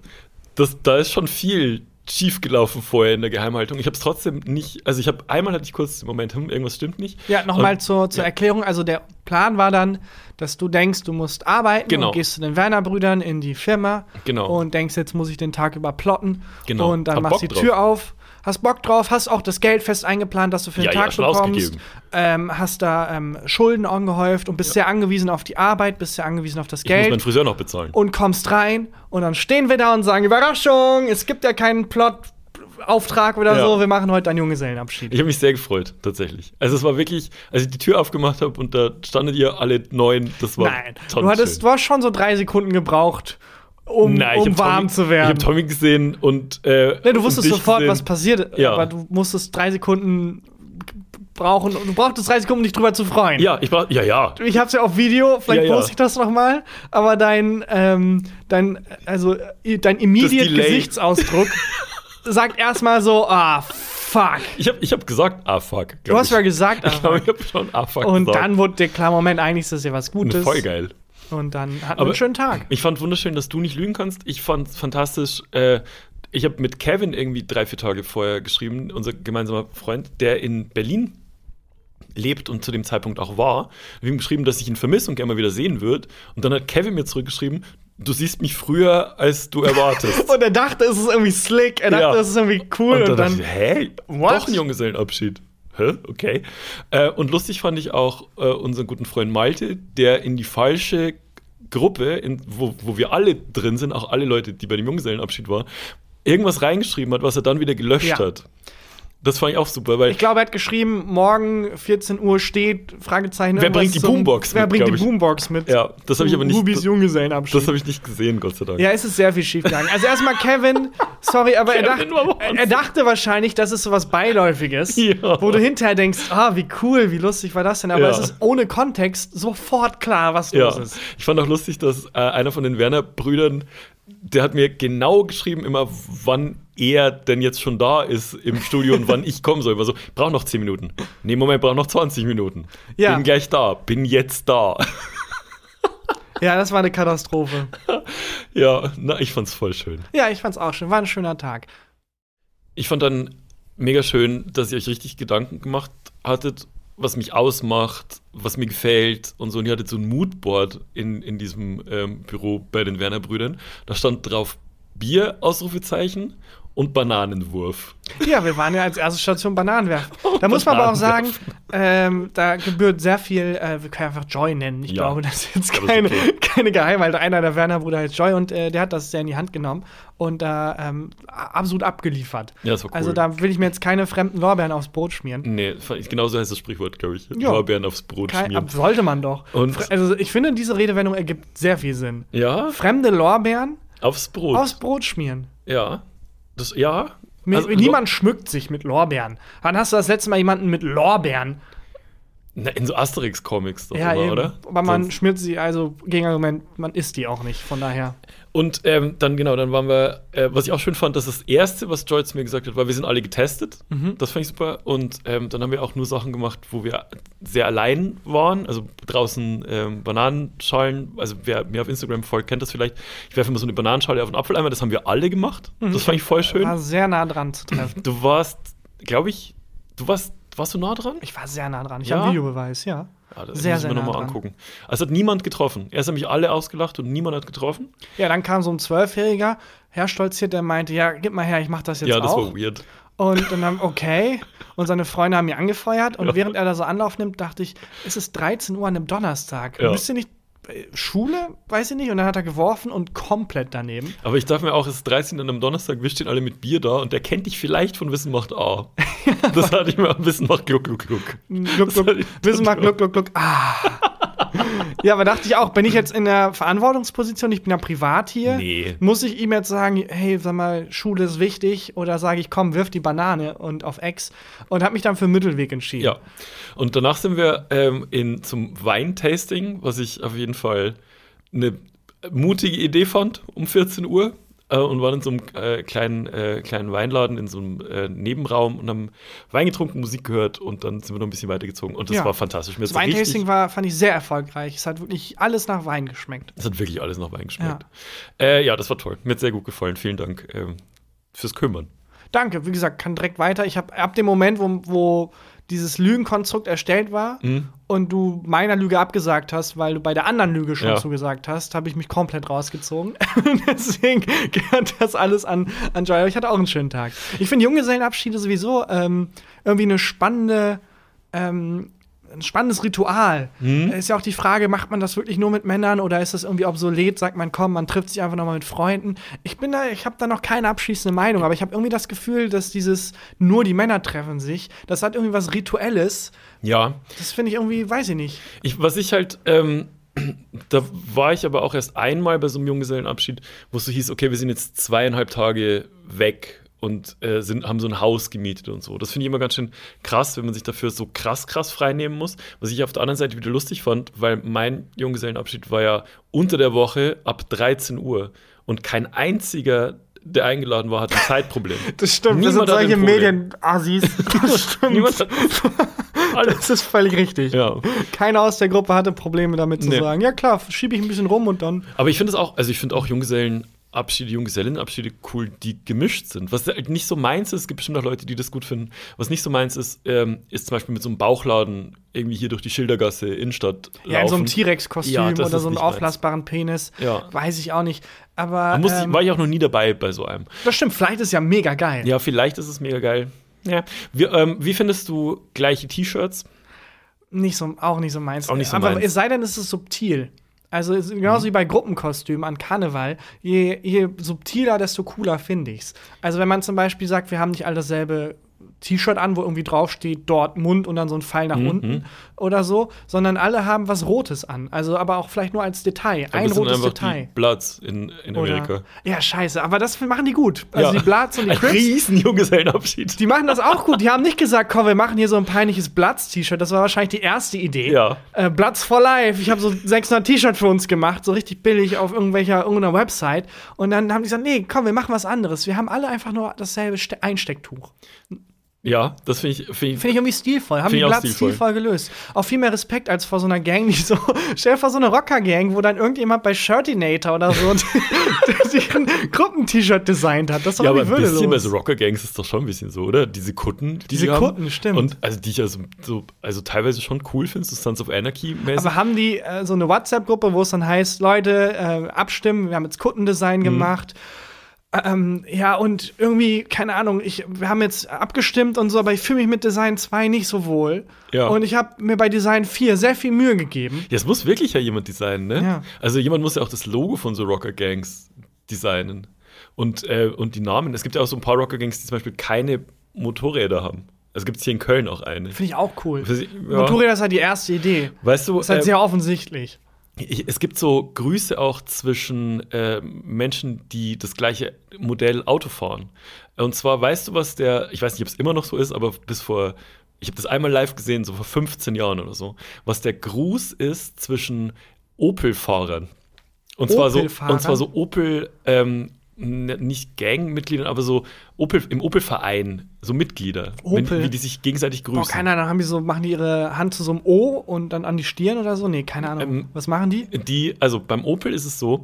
das, da ist schon viel schief gelaufen vorher in der Geheimhaltung. Ich habe es trotzdem nicht, also ich habe einmal hatte ich kurz den Moment, hm, irgendwas stimmt nicht. ja, nochmal Und- zur, zur ja. Erklärung. Also der Plan war dann, dass du denkst, du musst arbeiten Genau. und gehst zu den Werner-Brüdern in die Firma Genau. und denkst, jetzt muss ich den Tag über plotten. Genau. Und dann Hab machst du Bock die Tür auf, hast Bock drauf, hast auch das Geld fest eingeplant, dass du für den Ja, ja, Tag schon bekommst. Ähm, hast da ähm, Schulden angehäuft und bist sehr angewiesen auf die Arbeit, bist sehr angewiesen auf das Ich muss meinen Geld Friseur noch bezahlen. und kommst rein und dann stehen wir da und sagen, Überraschung, es gibt ja keinen Plot-Auftrag oder Ja. so, wir machen heute einen Junggesellenabschied. Ich habe mich sehr gefreut, tatsächlich. Also es war wirklich, als ich die Tür aufgemacht habe und da standet ihr alle neun, das war Nein, du hattest, schön. du hast schon so drei Sekunden gebraucht, um, Nein, ich um warm Tommy, zu Ich werden. habe Tommy gesehen und äh, Ne, du und wusstest sofort, gesehen. was passiert, Ja. aber du musstest drei Sekunden brauchen. Du brauchtest drei Sekunden, um dich drüber zu freuen. Ja, ich war, ja, ja. Ich hab's ja auf Video, vielleicht Ja, ja. poste ich das noch mal, aber dein, ähm, dein, also, dein immediate. Gesichtsausdruck sagt erstmal so, ah, fuck. Ich habe ich hab gesagt, ah fuck. Du hast ja ich. gesagt, Ich glaube, ah, ich habe schon ah fuck Und gesagt. dann wurde dir klar, Moment, eigentlich ist das ja was Gutes. Voll geil. Und dann hatten wir einen schönen Tag. Ich fand wunderschön, dass du nicht lügen kannst. Ich fand fantastisch. Äh, ich habe mit Kevin irgendwie drei, vier Tage vorher geschrieben, unser gemeinsamer Freund, der in Berlin lebt und zu dem Zeitpunkt auch war. Wir haben geschrieben, dass ich ihn vermisse und gerne mal wieder sehen würde. Und dann hat Kevin mir zurückgeschrieben, du siehst mich früher, als du erwartest. Und er dachte, es ist irgendwie slick, er dachte, Ja. es ist irgendwie cool und, und dann, dachte ich, hä? What? Doch ein Junggesellenabschied. Hä? Okay. Äh, und lustig fand ich auch äh, unseren guten Freund Malte, der in die falsche Gruppe, in, wo, wo wir alle drin sind, auch alle Leute, die bei dem Junggesellenabschied waren, irgendwas reingeschrieben hat, was er dann wieder gelöscht Ja. hat. Das fand ich auch super, weil Ich glaube, er hat geschrieben, morgen 14 Uhr steht, Fragezeichen. Wer bringt die zum- Boombox Wer mit, bringt die. Boombox mit? ja, das habe ich aber nicht. Rubis Das, Junggesellenabschied. das habe ich nicht gesehen, Gott sei Dank. ja, es ist sehr viel schief gegangen. Also erstmal Kevin, sorry, aber er, Kevin dacht, er dachte wahrscheinlich, das ist sowas Beiläufiges, Ja. wo du hinterher denkst, ah, wie cool, wie lustig war das denn? Aber Ja. es ist ohne Kontext sofort klar, was Ja, los ist. ich fand auch lustig, dass äh, einer von den Werner-Brüdern, der hat mir genau geschrieben, immer wann er denn jetzt schon da ist im Studio und wann ich kommen soll. War so, brauch noch 10 Minuten. Nee, Moment, brauch noch 20 Minuten. Ja. Bin gleich da, bin jetzt da. Ja, das war eine Katastrophe. ja, na, ich fand's voll schön. Ja, ich fand's auch schön. War ein schöner Tag. Ich fand dann mega schön, dass ihr euch richtig Gedanken gemacht hattet, was mich ausmacht, was mir gefällt und so. Und ihr hattet so ein Moodboard in, in diesem ähm, Büro bei den Werner-Brüdern. Da stand drauf Bier, Ausrufezeichen und Bananenwurf. Ja, wir waren ja als erste Station Bananen werfen. Da muss man aber auch sagen, ähm, da gebührt sehr viel, äh, wir können einfach Joy nennen. Ich Ja. glaube, das ist jetzt das ist keine, okay. keine Geheimhaltung. Einer der Werner-Brüder heißt Joy und äh, der hat das sehr in die Hand genommen und da ähm, absolut abgeliefert. Ja, das war cool. Also da will ich mir jetzt keine fremden Lorbeeren aufs Brot schmieren. Nee, genauso heißt das Sprichwort, glaube ich. Ja. Lorbeeren aufs Brot Kein, schmieren. ab, sollte man doch. Und- also ich finde, diese Redewendung ergibt sehr viel Sinn. Ja, Fremde Lorbeeren aufs Brot. aufs Brot schmieren. ja. Das, ja. Also, niemand schmückt sich mit Lorbeeren. Wann hast du das letzte Mal jemanden mit Lorbeeren Na, in so Asterix-Comics doch Ja, immer, eben. oder? Aber man Sonst- schmiert sie, also Gegenargument, man isst die auch nicht, von daher. Und ähm, dann, genau, dann waren wir, äh, was ich auch schön fand, dass das Erste, was Joy zu mir gesagt hat, war, wir sind alle getestet. Mhm. Das fand ich super. Und ähm, dann haben wir auch nur Sachen gemacht, wo wir sehr allein waren. Also draußen ähm, Bananenschalen, also wer mir auf Instagram folgt, kennt das vielleicht. Ich werfe immer so eine Bananenschale auf einen Apfeleimer, das haben wir alle gemacht. Das fand ich voll schön. War sehr nah dran zu treffen. Du warst, glaube ich, du warst, warst du nah dran? Ich war sehr nah dran. Ich Ja? habe einen Videobeweis, ja. Ja, das Sehr, sehr mir nah nochmal angucken. Also hat niemand getroffen. Erst haben mich alle ausgelacht und niemand hat getroffen. Ja, dann kam so ein Zwölfjähriger, herstolziert, der meinte, ja, gib mal her, ich mach das jetzt ja, das auch. war weird. Und dann haben, okay. Und seine Freunde haben ihn angefeuert. Und während er da so Anlauf nimmt, dachte ich, es ist 13 Uhr an einem Donnerstag. Ja. Müsst ihr nicht, Schule? Weiß ich nicht. Und dann hat er geworfen und komplett daneben. Aber ich dachte mir auch, es ist 13 und am Donnerstag, wir stehen alle mit Bier da und der kennt dich vielleicht von Wissen macht A. das hatte ich mir Wissen macht Gluck, Gluck, Gluck. Gluck, gluck, Wissen macht Gluck, Gluck, Gluck. Ah. Ja, aber dachte ich auch, bin ich jetzt in der Verantwortungsposition, ich bin ja privat hier, Nee. muss ich ihm jetzt sagen, hey, sag mal, Schule ist wichtig oder sage ich, komm, wirf die Banane und auf Ex und habe mich dann für Mittelweg entschieden. Ja. Und danach sind wir ähm, in, zum Weintasting, was ich auf jeden Fall eine mutige Idee fand, um 14 Uhr. Äh, und waren in so einem äh, kleinen, äh, kleinen Weinladen in so einem äh, Nebenraum und haben Wein getrunken, Musik gehört und dann sind wir noch ein bisschen weitergezogen. Und das Ja. war fantastisch. Mir Das Weintasting war, fand ich sehr erfolgreich. Es hat wirklich alles nach Wein geschmeckt. Es hat wirklich alles nach Wein geschmeckt. Ja, äh, ja das war toll. Mir hat sehr gut gefallen. Vielen Dank ähm, fürs Kümmern. Danke, wie gesagt, kann direkt weiter. Ich habe ab dem Moment, wo, wo dieses Lügenkonstrukt erstellt war Mhm. und du meiner Lüge abgesagt hast, weil du bei der anderen Lüge schon Ja. zugesagt hast, habe ich mich komplett rausgezogen. Deswegen gehört das alles an, an Joy. Ich hatte auch einen schönen Tag. Ich finde Junggesellenabschiede sowieso ähm, irgendwie eine spannende, ähm, ein spannendes Ritual. Mhm. Ist ja auch die Frage, macht man das wirklich nur mit Männern oder ist das irgendwie obsolet? Sagt man, komm, man trifft sich einfach nochmal mit Freunden. Ich bin da, ich habe da noch keine abschließende Meinung, aber ich habe irgendwie das Gefühl, dass dieses nur die Männer treffen sich, das hat irgendwie was Rituelles. Ja, Das finde ich irgendwie, weiß ich nicht. Ich, was ich halt, ähm, da war ich aber auch erst einmal bei so einem Junggesellenabschied, wo es so hieß, okay, wir sind jetzt zweieinhalb Tage weg und äh, sind, haben so ein Haus gemietet und so. Das finde ich immer ganz schön krass, wenn man sich dafür so krass, krass frei nehmen muss. Was ich auf der anderen Seite wieder lustig fand, weil mein Junggesellenabschied war ja unter der Woche ab 13 Uhr und kein einziger, der eingeladen war, hat ein Zeitproblem. Das stimmt, Niemand hat ein Problem. Medienassis. Das stimmt. Niemand hat alles. das ist völlig richtig. Ja. Keiner aus der Gruppe hatte Probleme damit zu Nee. sagen, ja klar, schiebe ich ein bisschen rum und dann. Aber ich finde es auch, also ich finde auch Junggesellenabschiede, Junggesellenabschiede cool, die gemischt sind. Was halt nicht so meins ist, es gibt bestimmt auch Leute, die das gut finden. Was nicht so meins ist, ähm, ist zum Beispiel mit so einem Bauchladen irgendwie hier durch die Schildergasse Innenstadt Ja, in so einem laufen. T-Rex-Kostüm Ja, oder so einem nicht meins. auflassbaren Penis. Ja. Weiß ich auch nicht. Aber musste ich, ähm, war ich auch noch nie dabei bei so einem. das stimmt, vielleicht ist ja mega geil. Ja, vielleicht ist es mega geil. Ja. Wie, ähm, wie findest du gleiche T-Shirts? Nicht so, auch nicht so meins. Auch nicht so Aber meins. es sei denn, es ist subtil. Also genauso wie bei Gruppenkostümen an Karneval. Je, je subtiler, desto cooler finde ich's. Also wenn man zum Beispiel sagt, wir haben nicht alle dasselbe T-Shirt an, wo irgendwie draufsteht, dort Mund und dann so ein Pfeil nach Mhm. unten oder so, sondern alle haben was Rotes an. Also aber auch vielleicht nur als Detail. Ein rotes Detail. die Bloods in, in Amerika. Oder, ja, scheiße, aber das machen die gut. Also Ja. die Bloods und die Ein Crips, riesen Junggesellenabschied. die machen das auch gut. Die haben nicht gesagt, komm, wir machen hier so ein peinliches Bloods-T-Shirt. Das war wahrscheinlich die erste Idee. Ja. Äh, Bloods for Life. Ich habe so 600 T-Shirt für uns gemacht, so richtig billig auf irgendwelcher irgendeiner Website. Und dann haben die gesagt, nee, komm, wir machen was anderes. Wir haben alle einfach nur dasselbe Ste Einstecktuch. Ja, das finde ich, find ich Finde ich irgendwie stilvoll. Haben Find die Bloods stilvoll. stilvoll. gelöst. Auch viel mehr Respekt als vor so einer Gang, die so. Stell dir vor, so eine Rocker-Gang, wo dann irgendjemand bei Shirtinator oder so der sich ein Gruppen-T-Shirt designt hat. Das ist doch Ja, aber ein bisschen bei so Rocker-Gangs ist doch schon ein bisschen so, oder? Diese Kutten, die Diese die haben. Kutten, stimmt. Und also die ich also, so, also teilweise schon cool finde, so Sons of Anarchy-mäßig. Aber haben die äh, so eine WhatsApp-Gruppe, wo es dann heißt, Leute, äh, abstimmen, wir haben jetzt Kuttendesign Mhm. gemacht. Ähm, ja, und irgendwie, keine Ahnung, ich, wir haben jetzt abgestimmt und so, aber ich fühle mich mit Design 2 nicht so wohl. Ja. Und ich habe mir bei Design 4 sehr viel Mühe gegeben. Ja, es muss wirklich ja jemand designen, ne? Ja. Also jemand muss ja auch das Logo von so Rocker-Gangs designen. Und, äh, und die Namen. Es gibt ja auch so ein paar Rocker-Gangs, die zum Beispiel keine Motorräder haben. Also gibt es hier in Köln auch eine. Finde ich auch cool. Ja. Motorräder ist halt die erste Idee. Weißt du, Ist halt äh, sehr offensichtlich. Ich, es gibt so Grüße auch zwischen äh, Menschen, die das gleiche Modell Auto fahren. Und zwar weißt du, was der, ich weiß nicht, ob es immer noch so ist, aber bis vor ich habe das einmal live gesehen, so vor 15 Jahren oder so, was der Gruß ist zwischen Opel-Fahrern. Und zwar so, und zwar so Opel, ähm, nicht Gangmitgliedern, aber so Opel, im Opel-Verein, so Mitglieder, wenn, wie die sich gegenseitig grüßen. Boah, keine Ahnung, haben die so, machen die ihre Hand zu so einem O und dann an die Stirn oder so? Nee, keine Ahnung. Ähm, Was machen die? die, also beim Opel ist es so,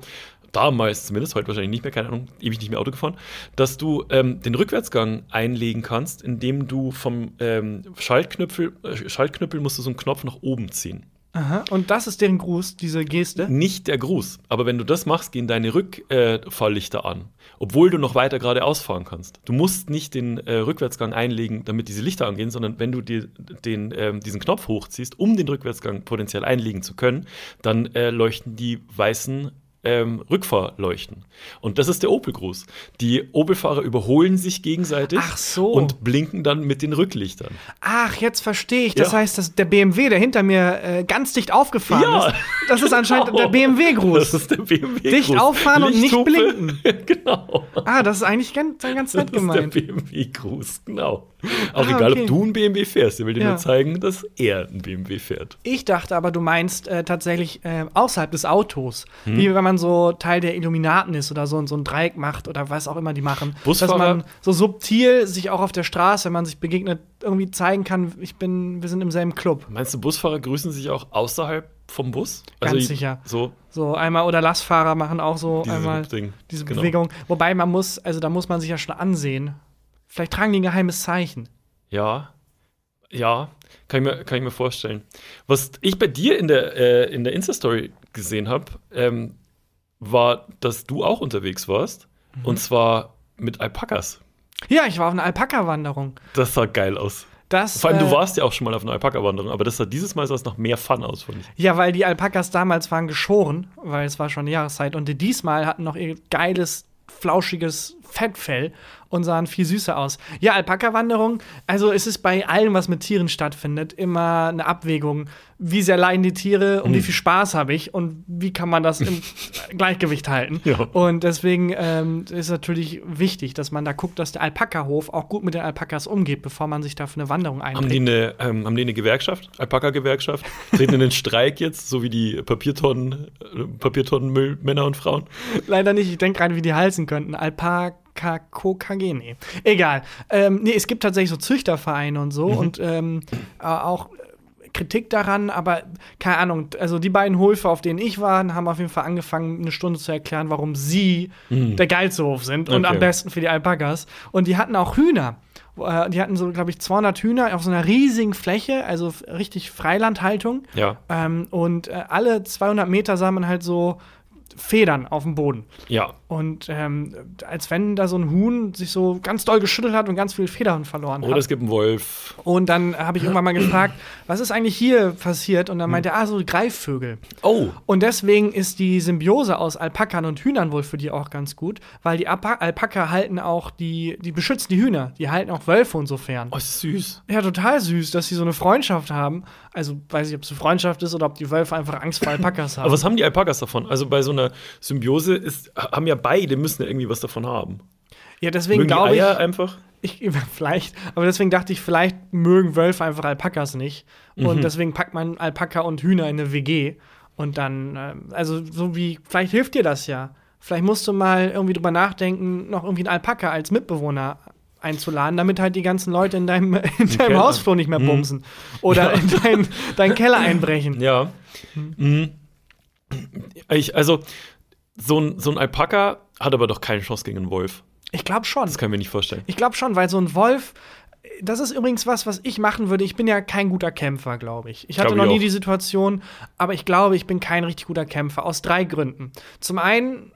damals zumindest, heute wahrscheinlich nicht mehr, keine Ahnung, ewig nicht mehr Auto gefahren, dass du ähm, den Rückwärtsgang einlegen kannst, indem du vom ähm, Schaltknüppel, äh, Schaltknüppel musst du so einen Knopf nach oben ziehen. Aha. Und das ist deren Gruß, diese Geste. Nicht der Gruß, aber wenn du das machst, gehen deine Rückfahrlichter an, obwohl du noch weiter geradeaus fahren kannst. Du musst nicht den äh, Rückwärtsgang einlegen, damit diese Lichter angehen, sondern wenn du dir den, ähm, diesen Knopf hochziehst, um den Rückwärtsgang potenziell einlegen zu können, dann äh, leuchten die weißen ähm, Rückfahrleuchten. Und das ist der Opel-Gruß. Die Opel-Fahrer überholen sich gegenseitig so. und blinken dann mit den Rücklichtern. Ach, jetzt verstehe ich. Das Ja. heißt, dass der BMW, der hinter mir äh, ganz dicht aufgefahren Ja. ist, das ist anscheinend Genau. der BMW-Gruß. Das ist der BMW. Dicht auffahren und nicht blinken. genau. Ah, das ist eigentlich ganz, ganz nett Das ist gemeint. der BMW-Gruß, genau. Auch Ah, egal, okay. ob du ein BMW fährst, der will dir Ja. nur zeigen, dass er ein BMW fährt. Ich dachte aber, du meinst äh, tatsächlich äh, außerhalb des Autos. Hm. Wie wenn man so Teil der Illuminaten ist oder so, so ein Dreieck macht oder was auch immer die machen. Busfahrer- Dass man so subtil sich auch auf der Straße, wenn man sich begegnet, irgendwie zeigen kann, ich bin, wir sind im selben Club. Meinst du, Busfahrer grüßen sich auch außerhalb vom Bus? Ganz die- sicher. So, So einmal oder Lastfahrer machen auch so Dieses einmal Ding. diese Genau. Bewegung. Wobei man muss, also da muss man sich ja schon ansehen. Vielleicht tragen die ein geheimes Zeichen. ja. Ja, kann ich mir, kann ich mir vorstellen. Was ich bei dir in der, äh, in der Insta-Story gesehen habe, ähm, war, dass du auch unterwegs warst. Mhm. Und zwar mit Alpakas. Ja, ich war auf einer Alpaka-Wanderung. Das sah geil aus. Das, Vor allem, äh, du warst ja auch schon mal auf einer Alpaka-Wanderung, aber das sah dieses Mal sah es noch mehr Fun aus, fand ich. Ja, weil die Alpakas damals waren geschoren, weil es war schon die Jahreszeit. Und die diesmal hatten noch ihr geiles, flauschiges Fettfell und sahen viel süßer aus. Ja, Alpaka-Wanderung, also es ist bei allem, was mit Tieren stattfindet, immer eine Abwägung. Wie sehr leiden die Tiere und wie viel Spaß habe ich und wie kann man das im Gleichgewicht halten? Ja. Und deswegen ähm, ist natürlich wichtig, dass man da guckt, dass der Alpaka-Hof auch gut mit den Alpakas umgeht, bevor man sich da für eine Wanderung Haben die eine, ähm, haben die eine Gewerkschaft, Alpaka-Gewerkschaft? Treten in den Streik jetzt, so wie die Papiertonnen, äh, Papiertonnenmüll-Männer und Frauen? Leider nicht. Ich denke gerade, wie die heißen könnten. Alpaka-Kokage. Nee. Egal. Ähm, nee, es gibt tatsächlich so Züchtervereine und so und ähm, äh, auch Kritik daran, aber keine Ahnung. Also die beiden Höfe, auf denen ich war, haben auf jeden Fall angefangen, eine Stunde zu erklären, warum sie der geilste Hof sind und Okay. am besten für die Alpakas. Und die hatten auch Hühner. Äh, Die hatten so, glaube ich, 200 Hühner auf so einer riesigen Fläche, also richtig Freilandhaltung. Ja. Ähm, und äh, alle 200 Meter sah man halt so Federn auf dem Boden. Ja. Und ähm, als wenn da so ein Huhn sich so ganz doll geschüttelt hat und ganz viel Federn verloren Oder hat. es gibt einen Wolf. Und dann habe ich irgendwann mal gefragt, was ist eigentlich hier passiert? Und dann meinte er, ah, so Greifvögel. Oh. Und deswegen ist die Symbiose aus Alpakan und Hühnern wohl für die auch ganz gut, weil die Alpa Alpaka halten auch die, die beschützen die Hühner, die halten auch Wölfe und so fern. Oh, ist süß. Ja, total süß, dass sie so eine Freundschaft haben. Also weiß ich, ob es eine Freundschaft ist oder ob die Wölfe einfach Angst vor Alpakas haben. Aber was haben die Alpakas davon? Also bei so einer Symbiose ist, haben ja beide, müssen ja irgendwie was davon haben. ja, deswegen glaube ich, einfach? ich, vielleicht, aber deswegen dachte ich, vielleicht mögen Wölfe einfach Alpakas nicht. Und Mhm. deswegen packt man Alpaka und Hühner in eine WG. Und dann, ähm, also so wie, vielleicht hilft dir das ja. Vielleicht musst du mal irgendwie drüber nachdenken, noch irgendwie einen Alpaka als Mitbewohner einzuladen, damit halt die ganzen Leute in deinem, in deinem. Hausflur nicht mehr bumsen. Oder in deinen deinen Keller einbrechen. Ja. Mhm. Ich, also, so ein, so ein Alpaka hat aber doch keine Chance gegen einen Wolf. Ich glaube schon. Das kann ich mir nicht vorstellen. Ich glaube schon, weil so ein Wolf, das ist übrigens was, was ich machen würde. Ich bin ja kein guter Kämpfer, glaube ich. Ich hatte Glaub noch ich nie die Situation, aber ich glaube, ich bin kein richtig guter Kämpfer. Aus drei Gründen. Zum einen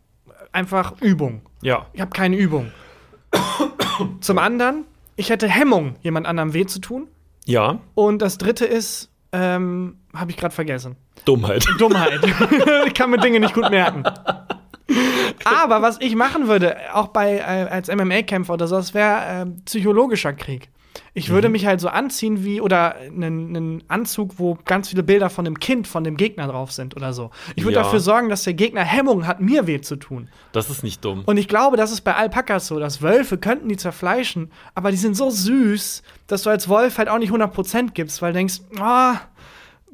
einfach Übung. Ja. Ich habe keine Übung. Zum anderen, ich hätte Hemmung, jemand anderem weh zu tun. Ja. Und das dritte ist, ähm, habe ich gerade vergessen. Dummheit. Dummheit. ich kann mir Dinge nicht gut merken. Aber was ich machen würde, auch bei äh, als MMA-Kämpfer oder so, das wäre äh, psychologischer Krieg. Ich würde mich halt so anziehen wie, oder einen, Anzug, wo ganz viele Bilder von dem Kind, von dem Gegner drauf sind oder so. Ich würde Ja. dafür sorgen, dass der Gegner Hemmungen hat, mir weh zu tun. Das ist nicht dumm. Und ich glaube, das ist bei Alpakas so, dass Wölfe könnten die zerfleischen, aber die sind so süß, dass du als Wolf halt auch nicht 100% gibst, weil du denkst, ah,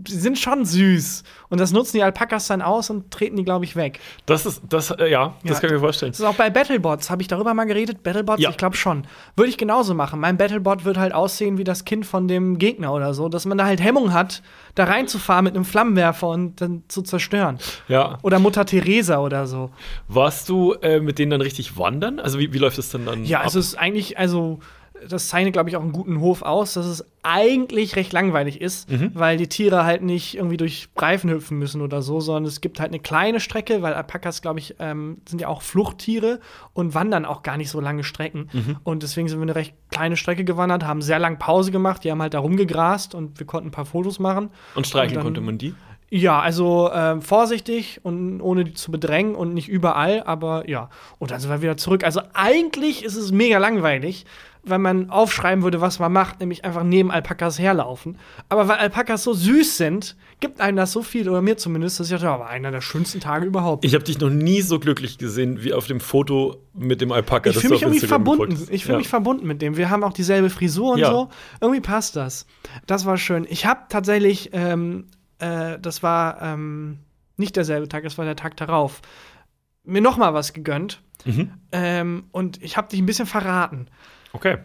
die sind schon süß. Und das nutzen die Alpakas dann aus und treten die, glaube ich, weg. Das ist, das, äh, ja, das Ja. kann ich mir vorstellen. Das ist auch bei Battlebots. Habe ich darüber mal geredet? Battlebots? Ja. Ich glaube schon. Würde ich genauso machen. Mein Battlebot wird halt aussehen wie das Kind von dem Gegner oder so, dass man da halt Hemmung hat, da reinzufahren mit einem Flammenwerfer und dann zu zerstören. Ja. Oder Mutter Teresa oder so. Warst du äh, mit denen dann richtig wandern? Also wie, wie läuft das denn dann? Ja, ab? also es ist eigentlich, also das zeichnet, glaube ich, auch einen guten Hof aus, dass es eigentlich recht langweilig ist, Mhm. weil die Tiere halt nicht irgendwie durch Reifen hüpfen müssen oder so, sondern es gibt halt eine kleine Strecke, weil Alpakas, glaube ich, ähm, sind ja auch Fluchttiere und wandern auch gar nicht so lange Strecken. Mhm. Und deswegen sind wir eine recht kleine Strecke gewandert, haben sehr lang Pause gemacht, die haben halt da rumgegrast und wir konnten ein paar Fotos machen. Und streicheln und dann- konnte man die? Ja, also ähm, vorsichtig und ohne die zu bedrängen und nicht überall, aber ja. Und dann sind wir wieder zurück. Also eigentlich ist es mega langweilig, wenn man aufschreiben würde, was man macht, nämlich einfach neben Alpakas herlaufen. Aber weil Alpakas so süß sind, gibt einem das so viel, oder mir zumindest, dass ich dachte, ja, war einer der schönsten Tage überhaupt. Ich habe dich noch nie so glücklich gesehen wie auf dem Foto mit dem Alpaka. Ich fühle mich irgendwie Instagram verbunden. gefolgt. Ich fühle Ja. mich verbunden mit dem. Wir haben auch dieselbe Frisur und Ja. so. Irgendwie passt das. Das war schön. Ich habe tatsächlich, ähm, äh, das war ähm, nicht derselbe Tag, das war der Tag darauf, mir noch mal was gegönnt. Mhm. Ähm, und ich habe dich ein bisschen verraten. Okay.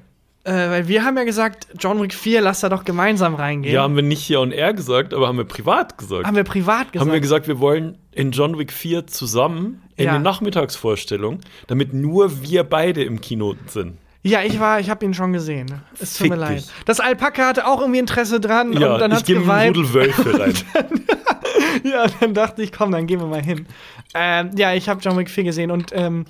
Äh, weil wir haben ja gesagt, John Wick 4, lass da doch gemeinsam reingehen. Ja, haben wir nicht hier on air gesagt, aber haben wir privat gesagt. haben wir privat gesagt. haben wir gesagt, wir wollen in John Wick 4 zusammen in Ja. eine Nachmittagsvorstellung, damit nur wir beide im Kino sind. ja, ich war, ich habe ihn schon gesehen. Es tut mir leid. dich. Das Alpaka hatte auch irgendwie Interesse dran Ja, und dann ich hat's geweibt. Rudel Wölfe rein. Ja, dann dachte ich, komm, dann gehen wir mal hin. Ähm, ja, ich habe John Wick 4 gesehen und ähm,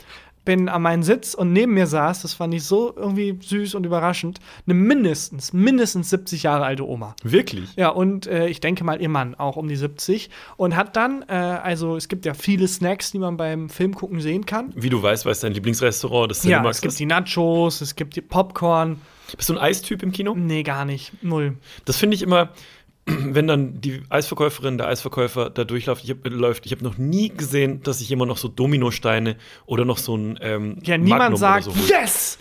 bin an meinen Sitz und neben mir saß, das fand ich so irgendwie süß und überraschend, eine mindestens, mindestens 70 Jahre alte Oma. Wirklich? Ja, und äh, ich denke mal, ihr Mann auch um die 70. Und hat dann, äh, also es gibt ja viele Snacks, die man beim Film gucken sehen kann. Wie du weißt, weißt dein Lieblingsrestaurant das Ja, Cinemax es gibt ist. die Nachos, es gibt die Popcorn. Bist du ein Eistyp im Kino? Nee, gar nicht. Null. Das finde ich immer, wenn dann die Eisverkäuferin, der Eisverkäufer da durchläuft. Ich läuft, ich habe noch nie gesehen, dass sich jemand noch so Dominosteine oder noch so ein ähm, Ja, niemand Magnum sagt, so yes!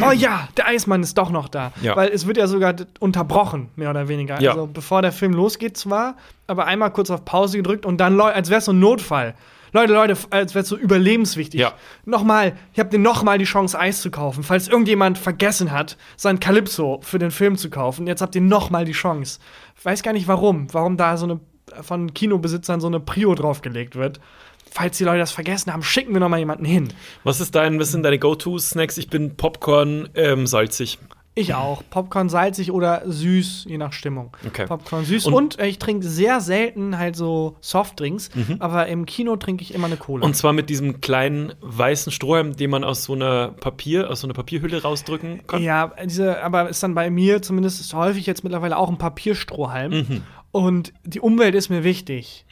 Oh ja, der Eismann ist doch noch da. Ja. Weil es wird ja sogar unterbrochen, mehr oder weniger. Ja. Also bevor der Film losgeht zwar, aber einmal kurz auf Pause gedrückt und dann, als wäre es so ein Notfall. Leute, Leute, als wäre es so überlebenswichtig. Ja. Nochmal, ich habe dir nochmal die Chance, Eis zu kaufen. Falls irgendjemand vergessen hat, sein Calypso für den Film zu kaufen, jetzt habt ihr nochmal die Chance. Ich weiß gar nicht warum, warum da so eine von Kinobesitzern so eine Prio draufgelegt wird. Falls die Leute das vergessen haben, schicken wir noch mal jemanden hin. Was ist dein, was sind deine Go-To-Snacks? Ich bin Popcorn ähm, salzig. Ich auch. Popcorn salzig oder süß, je nach Stimmung. Okay. Popcorn süß. Und- Und, äh, ich trinke sehr selten halt so Softdrinks, aber im Kino trinke ich immer eine Cola. Mhm. Und zwar mit diesem kleinen weißen Strohhalm, den man aus so einer Papier, aus so einer Papierhülle rausdrücken kann. ja, diese, aber ist dann bei mir zumindest ist häufig jetzt mittlerweile auch ein Papierstrohhalm. Mhm. Und die Umwelt ist mir wichtig.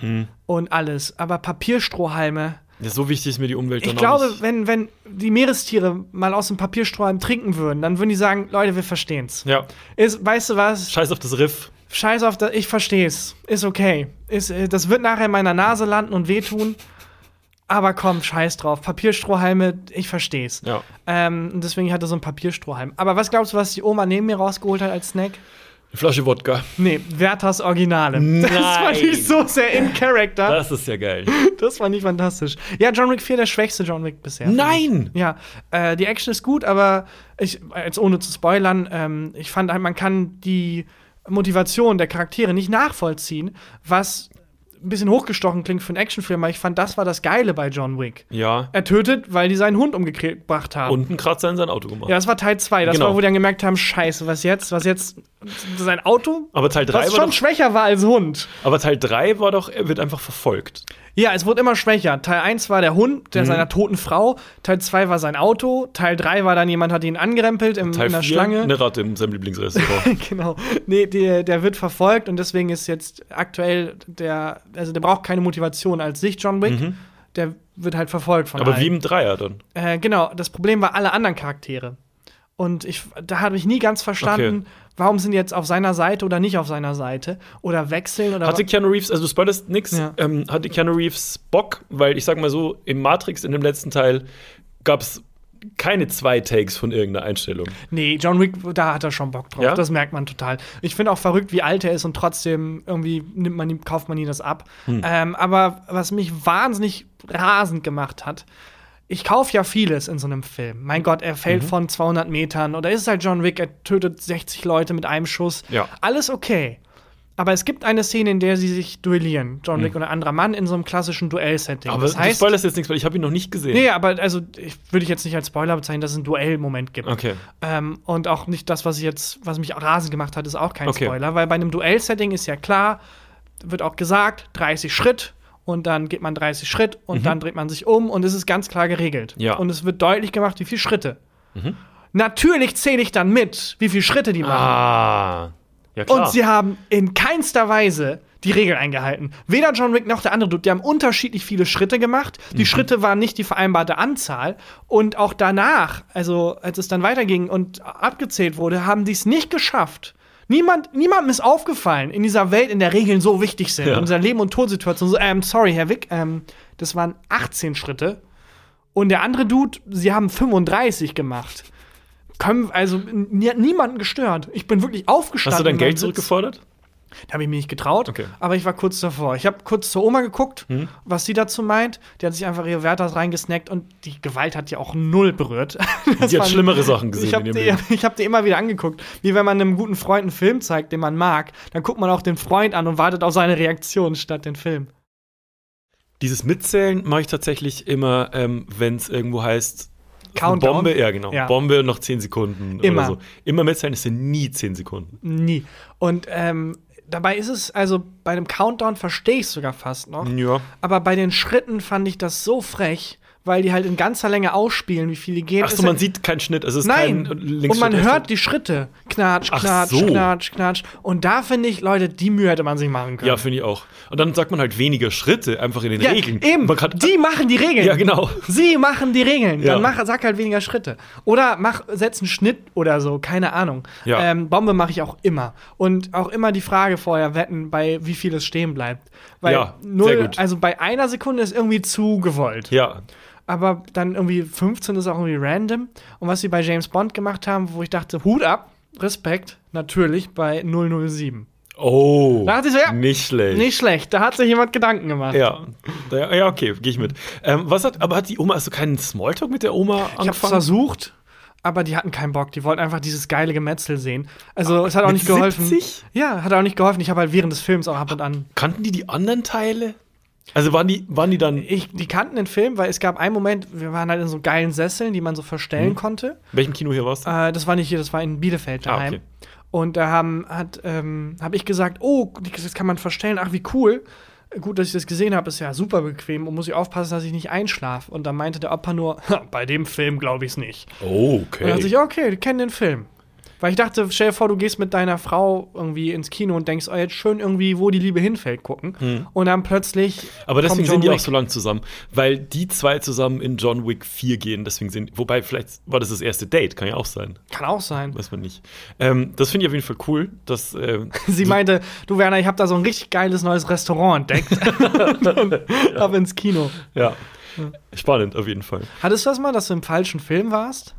Und alles. Aber Papierstrohhalme. Ja, so wichtig ist mir die Umwelt Ich dann auch glaube, nicht. wenn, wenn die Meerestiere mal aus dem Papierstrohhalm trinken würden, dann würden die sagen, Leute, wir verstehen's. Ja, Ist, weißt du was? scheiß auf das Riff. Scheiß auf das, ich versteh's. Ist okay. Ist, äh, das wird nachher in meiner Nase landen und wehtun. Aber komm, scheiß drauf. Papierstrohhalme, ich versteh's. Ja. Ähm, deswegen hatte so ein Papierstrohhalm. Aber was glaubst du, was die Oma neben mir rausgeholt hat als Snack? Eine Flasche Wodka. Nee, Werthers Originale. Das fand Nein. ich so sehr in Character. Das ist ja geil. Das fand ich fantastisch. Ja, John Wick 4, der schwächste John Wick bisher. Nein! Ja, äh, die Action ist gut, aber ich, jetzt ohne zu spoilern, ähm, ich fand halt, man kann die Motivation der Charaktere nicht nachvollziehen, was ein bisschen hochgestochen klingt für einen Actionfilm, aber ich fand, das war das Geile bei John Wick. Ja. Er tötet, weil die seinen Hund umgebracht haben. Und einen Kratzer in sein Auto gemacht. ja, das war Teil 2. Das Genau. war, wo die dann gemerkt haben, scheiße, was jetzt? Was jetzt? Sein Auto? Aber Teil 3 Was war schon doch, schwächer war als Hund. aber Teil 3 war doch, er wird einfach verfolgt. Ja, es wurde immer schwächer. Teil 1 war der Hund, Mhm. der seiner toten Frau. Teil 2 war sein Auto. Teil 3 war dann jemand, hat ihn angerempelt im, Teil in der 4, Schlange. eine Ratte in seinem Lieblingsrestaurant. genau. Nee, der, der wird verfolgt und deswegen ist jetzt aktuell der, also der braucht keine Motivation als sich, John Wick. Der wird halt verfolgt von Mhm. aber allen. wie im Dreier dann. Äh, genau, das Problem war alle anderen Charaktere. Und ich, da habe ich nie ganz verstanden, Okay. Warum sind die jetzt auf seiner Seite oder nicht auf seiner Seite oder wechseln oder Hatte Keanu Reeves, also du spoilerst nix, Ja. ähm, hatte Keanu Reeves Bock, weil ich sag mal so, im Matrix in dem letzten Teil gab es keine zwei Takes von irgendeiner Einstellung. Nee, John Wick, da hat er schon Bock drauf. Ja? Das merkt man total. Ich finde auch verrückt, wie alt er ist und trotzdem irgendwie nimmt man ihm, kauft man ihm das ab. Hm. Ähm, aber was mich wahnsinnig rasend gemacht hat, ich kaufe ja vieles in so einem Film. Mein Gott, er Mhm. fällt von 200 Metern oder ist es halt John Wick, er tötet 60 Leute mit einem Schuss. Ja. Alles okay. Aber es gibt eine Szene, in der sie sich duellieren. John Wick und ein anderer Mann in so einem klassischen Duell-Setting. Aber das du heißt, spoilerst jetzt nichts, weil ich habe ihn noch nicht gesehen. Nee, aber also ich würde ich jetzt nicht als Spoiler bezeichnen, dass es einen Duellmoment gibt. Okay. Ähm, und auch nicht das, was ich jetzt, was mich rasend gemacht hat, ist auch kein Okay. Spoiler, weil bei einem Duell-Setting ist ja klar, wird auch gesagt, 30 Schritt und dann geht man 30 Schritt und dann dreht man sich um und es ist ganz klar geregelt. Mhm. Ja. Und es wird deutlich gemacht, wie viele Schritte. Natürlich zähle ich dann mit, wie viele Schritte die machen. Ah. Ja, klar. Und sie haben in keinster Weise die Regeln eingehalten. Weder John Wick noch der andere Dude, die haben unterschiedlich viele Schritte gemacht. Mhm. Die Schritte waren nicht die vereinbarte Anzahl. Und auch danach, also als es dann weiterging und abgezählt wurde, haben die es nicht geschafft. Niemand, niemandem ist aufgefallen in dieser Welt, in der Regeln so wichtig sind. Ja. In dieser Leben- und Todsituation. So, ähm, sorry, Herr Wick, ähm, das waren 18 Schritte. Und der andere Dude, sie haben 35 gemacht. Können, also niemanden gestört. Ich bin wirklich aufgestanden. Hast du dein in Geld zurückgefordert? Da habe ich mich nicht getraut, Okay. aber ich war kurz davor. Ich habe kurz zur Oma geguckt, Hm? was sie dazu meint. Die hat sich einfach ihre Werte reingesnackt und die Gewalt hat ja auch null berührt. Das Die hat schlimmere Sachen gesehen Ich habe die, ich hab die immer wieder angeguckt. Wie wenn man einem guten Freund einen Film zeigt, den man mag, dann guckt man auch den Freund an und wartet auf seine Reaktion statt den Film. Dieses Mitzählen mache ich tatsächlich immer, ähm, wenn es irgendwo heißt, Countdown? Bombe, ja genau, Ja. Bombe noch 10 Sekunden Immer. oder so. Immer mitzählen, es sind nie 10 Sekunden. Nie. Und ähm, dabei ist es, also bei dem Countdown verstehe ich es sogar fast noch. Ja. Aber bei den Schritten fand ich das so frech, weil die halt in ganzer Länge ausspielen, wie viele gehen. Achso, man sieht keinen Schnitt, es ist Nein, kein und man hört die Schritte. Knatsch, knatsch, so. knatsch, knatsch. Und da finde ich, Leute, die Mühe hätte man sich machen können. Ja, finde ich auch. Und dann sagt man halt weniger Schritte, einfach in den Ja, Regeln. eben. Die machen die Regeln. Ja, genau. Sie machen die Regeln. Ja. Dann mach, sag halt weniger Schritte. Oder mach, setz einen Schnitt oder so, keine Ahnung. Ja. Ähm, Bombe mache ich auch immer. Und auch immer die Frage vorher wetten, bei wie viel es stehen bleibt. Weil Ja, null, sehr gut. also bei einer Sekunde ist irgendwie zu gewollt. ja, aber dann irgendwie 15 ist auch irgendwie random. Und was sie bei James Bond gemacht haben, wo ich dachte, Hut ab, Respekt, natürlich bei 007. Oh, Da hat so, ja, nicht schlecht. Nicht schlecht, da hat sich jemand Gedanken gemacht. Ja, ja, okay, gehe ich mit. Ähm, was hat, aber hat die Oma, hast du keinen Smalltalk mit der Oma Ich habe angefangen? versucht, aber die hatten keinen Bock. Die wollten einfach dieses geile Gemetzel sehen. Also, es hat auch nicht geholfen. 70? Ja, hat auch nicht geholfen. Ich habe halt während des Films auch ab und an. Kannten die die anderen Teile? Also waren die, waren die dann, Ich, die kannten den Film, weil es gab einen Moment, wir waren halt in so geilen Sesseln, die man so verstellen konnte. in welchem Kino hier warst du? Äh, das war nicht hier, das war in Bielefeld Ah, daheim. okay. Und da haben, hat, ähm, habe ich gesagt, oh, das kann man verstellen, ach wie cool. Gut, dass ich das gesehen habe, ist ja super bequem und muss ich aufpassen, dass ich nicht einschlafe. Und dann meinte der Opa nur, "Ha, bei dem Film glaube ich es nicht. Oh, Und dann dachte ich, okay, ich kenne den Film. Weil ich dachte, stell dir vor, du gehst mit deiner Frau irgendwie ins Kino und denkst, oh, jetzt schön irgendwie, wo die Liebe hinfällt, gucken. Und dann plötzlich. Hm. Aber deswegen sind die auch Wick. so lang zusammen, weil die zwei zusammen in John Wick 4 gehen, deswegen sind, wobei vielleicht war das das erste Date, kann ja auch sein, Kann auch sein. weiß man nicht. Ähm, das finde ich auf jeden Fall cool, dass, ähm, Sie meinte, du Werner, ich habe da so ein richtig geiles neues Restaurant entdeckt. und ab ins Kino. ja, spannend auf jeden Fall. Hattest du das mal, dass du im falschen Film warst?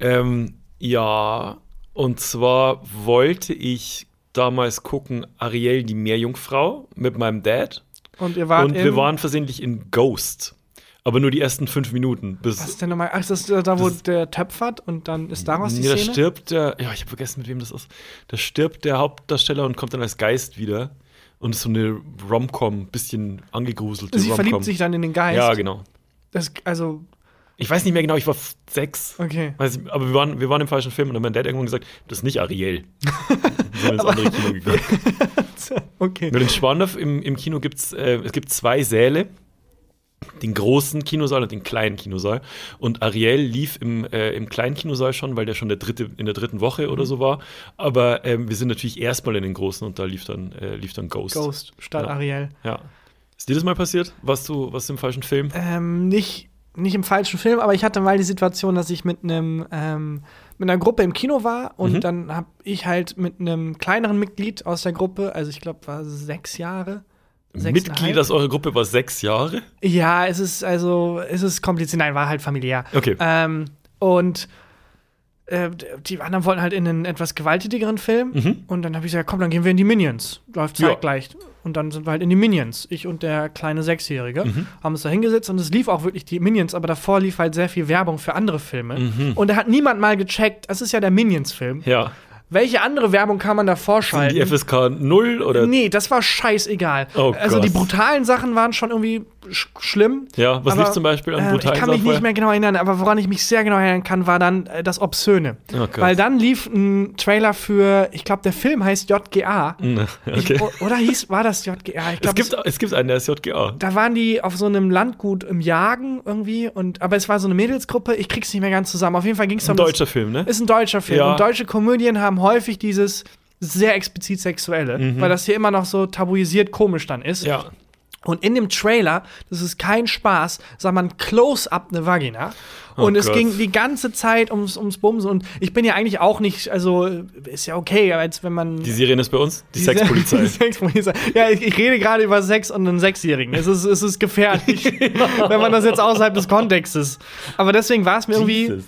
Ähm, ja, und zwar wollte ich damals gucken Ariel, die Meerjungfrau mit meinem Dad. Und ihr wart und wir waren versehentlich in Ghost. Aber nur die ersten fünf Minuten. Bis, Was ist denn nochmal? Ach, ist das da, wo Das- der töpfert und dann ist daraus die nee, da Szene? stirbt der, ja, ich habe vergessen, mit wem das ist. Da stirbt der Hauptdarsteller und kommt dann als Geist wieder. Und ist so eine Rom-Com, bisschen angegruselte Sie verliebt sich dann in den Geist. Ja, genau. Das, also, Ich weiß nicht mehr genau, ich war sechs. okay. Weiß ich, aber wir waren, wir waren im falschen Film und dann hat mein Dad irgendwann gesagt, das ist nicht Ariel. Wir sind ins andere Kino gegangen. okay. Nur in Schwandorf im, im Kino gibt es äh, es gibt zwei Säle. Den großen Kinosaal und den kleinen Kinosaal. Und Ariel lief im, äh, im kleinen Kinosaal schon, weil der schon der dritte, in der dritten Woche Mhm. oder so war. Aber ähm, wir sind natürlich erstmal in den großen und da lief dann, äh, lief dann Ghost. Ghost statt Ja. Ariel. Ja. Ist dir das mal passiert? Warst du, warst du im falschen Film? Ähm, nicht nicht im falschen Film, aber ich hatte mal die Situation, dass ich mit einem ähm, mit einer Gruppe im Kino war und Mhm. dann habe ich halt mit einem kleineren Mitglied aus der Gruppe, also ich glaube, war sechs Jahre. Mitglied aus eurer Gruppe war sechs Jahre. Ja, es ist also, es ist kompliziert. Nein, war halt familiär. Okay. Ähm, und äh, die anderen wollten halt in einen etwas gewalttätigeren Film. Mhm. Und dann habe ich gesagt, komm, dann gehen wir in die Minions. Läuft Ja. Und dann sind wir halt in die Minions. Ich und der kleine Sechsjährige Mhm. haben uns da hingesetzt und es lief auch wirklich die Minions, aber davor lief halt sehr viel Werbung für andere Filme. Mhm. Und da hat niemand mal gecheckt, das ist ja der Minions-Film. Ja. Welche andere Werbung kann man da Sind vorschalten? die FSK 0 oder? Nee, das war scheißegal. Oh also die Gott. brutalen Sachen waren schon irgendwie sch schlimm. Ja, was Aber, lief zum Beispiel an äh, brutalen Ich kann mich nicht mehr genau erinnern, aber woran ich mich sehr genau erinnern kann, war dann äh, das Obszöne. Oh. Weil dann lief ein Trailer für, ich glaube, der Film heißt JGA. Ich, Okay. o- oder hieß, war das JGA? Ich Es glaube, gibt, es gibt einen, der ist JGA. da waren die auf so einem Landgut im Jagen irgendwie. Und, aber es war so eine Mädelsgruppe, ich krieg's nicht mehr ganz zusammen. Auf jeden Fall ging es Ein um das- deutscher Film, ne? ist ein deutscher Film. Ja. Und deutsche Komödien haben häufig dieses sehr explizit Sexuelle, weil das hier immer noch so tabuisiert komisch dann ist. Mhm. Ja. Und in dem Trailer, das ist kein Spaß, sah man Close-up eine Vagina. Oh Und es Gott. ging die ganze Zeit ums, ums Bumsen. Und ich bin ja eigentlich auch nicht, also ist ja okay, als wenn man. Die Sirene ist bei uns, die, Die Sexpolizei. Die Sexpolizei. Ja, ich, ich rede gerade über Sex und einen Sechsjährigen. Es ist, es ist gefährlich, wenn man das jetzt außerhalb des Kontextes. Aber deswegen war es mir irgendwie.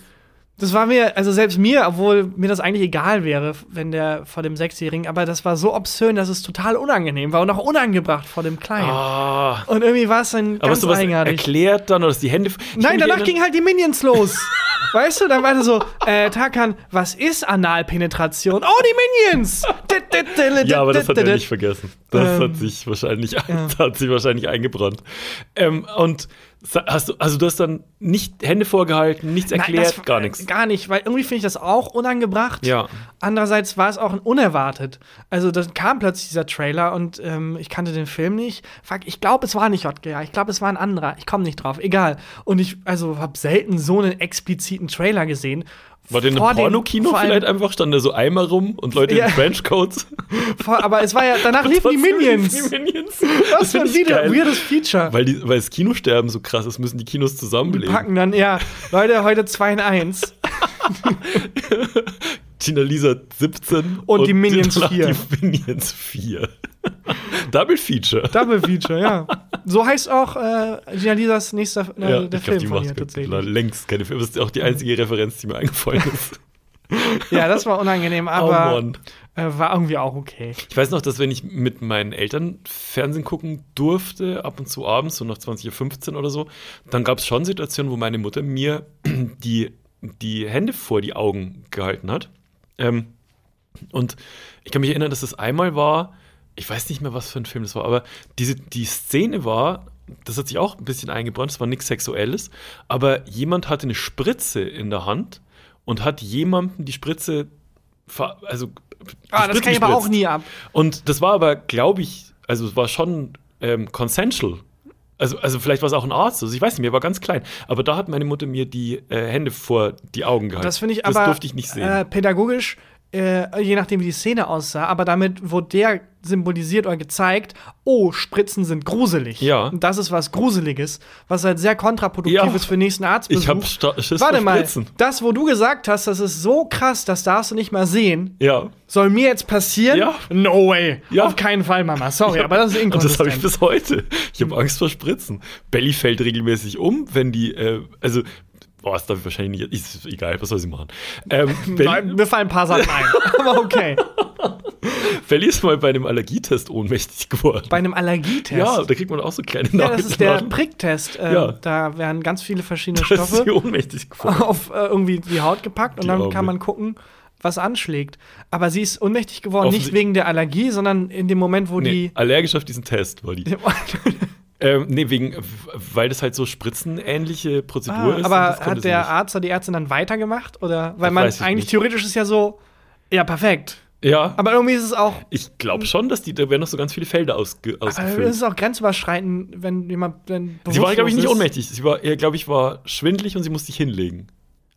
Das war mir, also selbst mir, obwohl mir das eigentlich egal wäre, wenn der vor dem Sechsjährigen, aber das war so obszön, dass es total unangenehm war und auch unangebracht vor dem Kleinen. Ah. Und irgendwie war es dann Aber ganz du was eigenartig. erklärt dann oder ist die Hände. Nein, danach ging halt die Minions los. weißt du, dann war das so, äh, Tarkan, was ist Analpenetration? Oh, die Minions! Ja, aber das hat er nicht vergessen. Das Ähm, hat sich wahrscheinlich, das hat sich wahrscheinlich eingebrannt. Ähm, und hast du, also du hast dann nicht Hände vorgehalten, nichts Nein, erklärt, das- gar nichts. Gar nicht, weil irgendwie finde ich das auch unangebracht. Ja. Andererseits war es auch unerwartet. Also dann kam plötzlich dieser Trailer und ähm, ich kannte den Film nicht. Fuck, ich glaube, es war nicht JGA. Ich glaube, es war ein anderer. Ich komme nicht drauf. Egal. Und ich also habe selten so einen expliziten Trailer gesehen. War denn im Pornokino vielleicht einfach? Stand da so Eimer rum und Leute Ja. in Trenchcoats? Vor, aber es war ja, danach liefen die Minions. Die Minions. Was für ein weirdes Feature. Weil, die, weil das Kinosterben so krass ist, müssen die Kinos zusammenlegen. Packen dann, ja, Leute, heute 2 in 1. Tina Lisa 17 Und die Minions danach 4. Die Minions 4. Double Feature. Double Feature, ja. So heißt auch äh, Gina Lisas nächster äh, ja, der ich Film glaube, die von ihr tatsächlich. längst keine Filme. Das ist auch die einzige Referenz, die mir eingefallen ist. Ja, das war unangenehm, oh aber Mann. äh, war irgendwie auch okay. Ich weiß noch, dass wenn ich mit meinen Eltern Fernsehen gucken durfte, ab und zu abends, so nach 20.15 Uhr oder so, dann gab es schon Situationen, wo meine Mutter mir die, die Hände vor die Augen gehalten hat. Ähm, und ich kann mich erinnern, dass das einmal war, ich weiß nicht mehr, was für ein Film das war, aber diese, die Szene war, das hat sich auch ein bisschen eingebrannt, es war nichts Sexuelles, aber jemand hatte eine Spritze in der Hand und hat jemandem die Spritze, also die Ah, das Spritze kann ich aber auch nie ab. Und das war aber, glaube ich, also es war schon ähm, consensual. Also, also vielleicht war es auch ein Arzt, also ich weiß nicht, mir war ganz klein. Aber da hat meine Mutter mir die äh, Hände vor die Augen gehalten. Das finde ich das aber durfte ich nicht sehen. Äh, pädagogisch, äh, je nachdem, wie die Szene aussah, aber damit wurde der symbolisiert oder gezeigt, oh, Spritzen sind gruselig. Ja. Und das ist was Gruseliges, was halt sehr kontraproduktiv Ja. ist für den nächsten Arztbesuch. ich habe Schiss Warte mal, Spritzen. das, wo du gesagt hast, das ist so krass, das darfst du nicht mal sehen, Ja. soll mir jetzt passieren? Ja. No way. Ja. Auf keinen Fall, Mama. Sorry, aber das ist Und das habe ich inkonsistent. bis heute. Ich habe Angst vor Spritzen. Belly fällt regelmäßig um, wenn die, äh, also, boah, das darf ich wahrscheinlich nicht, ist egal, was soll sie machen? Ähm, Nein, Mir fallen ein paar Sachen ein. aber okay. Belly ist mal bei einem Allergietest ohnmächtig geworden. Bei einem Allergietest. ja, da kriegt man auch so kleine Ja, das ist der. Pricktest. Äh, Ja. Da werden ganz viele verschiedene Da Stoffe ohnmächtig geworden. auf äh, irgendwie die Haut gepackt und Die dann Arme. kann man gucken, was anschlägt. Aber sie ist ohnmächtig geworden, nicht wegen der Allergie, sondern in dem Moment, wo Nee, allergisch auf diesen Test war die. Ähm, nee, wegen, weil das halt so spritzenähnliche Prozedur ah, ist. aber hat der nicht. Arzt oder die Ärztin dann weitergemacht? Oder weil Das man eigentlich nicht. theoretisch ist ja so, ja, perfekt. Ja, Aber irgendwie ist es auch. ich glaube schon, dass die, da werden noch so ganz viele Felder ausge, Aber es ausgefüllt. ist auch grenzüberschreitend, wenn jemand. Wenn Sie war, glaube ich, nicht ohnmächtig. Sie war, glaube ich, war schwindelig und sie musste sich hinlegen.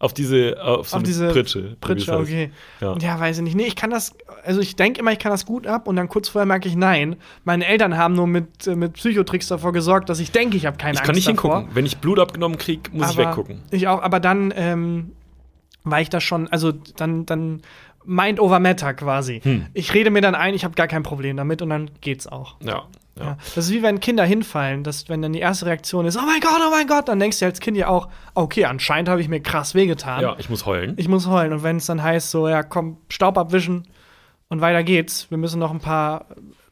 Auf diese, auf so Auf diese Pritsche. Pritsche, okay. Ja. Ja. weiß ich nicht. Nee, ich kann das, also ich denke immer, ich kann das gut ab und dann kurz vorher merke ich, nein. Meine Eltern haben nur mit, äh, mit Psychotricks davor gesorgt, dass ich denke, ich habe keine Ich Angst kann nicht davor. hingucken. Wenn ich Blut abgenommen kriege, muss ich Aber weggucken. Ich auch, aber dann ähm, war ich da schon, also dann, dann Mind over Matter quasi. Hm. Ich rede mir dann ein, ich habe gar kein Problem damit und dann geht's auch. Ja. Ja. ja. Das ist wie wenn Kinder hinfallen, dass wenn dann die erste Reaktion ist, oh mein Gott, oh mein Gott, dann denkst du als Kind ja auch, okay, anscheinend habe ich mir krass wehgetan. Ja, ich muss heulen. Ich muss heulen. Und wenn es dann heißt, so, ja, komm, Staub abwischen und weiter geht's, wir müssen noch ein paar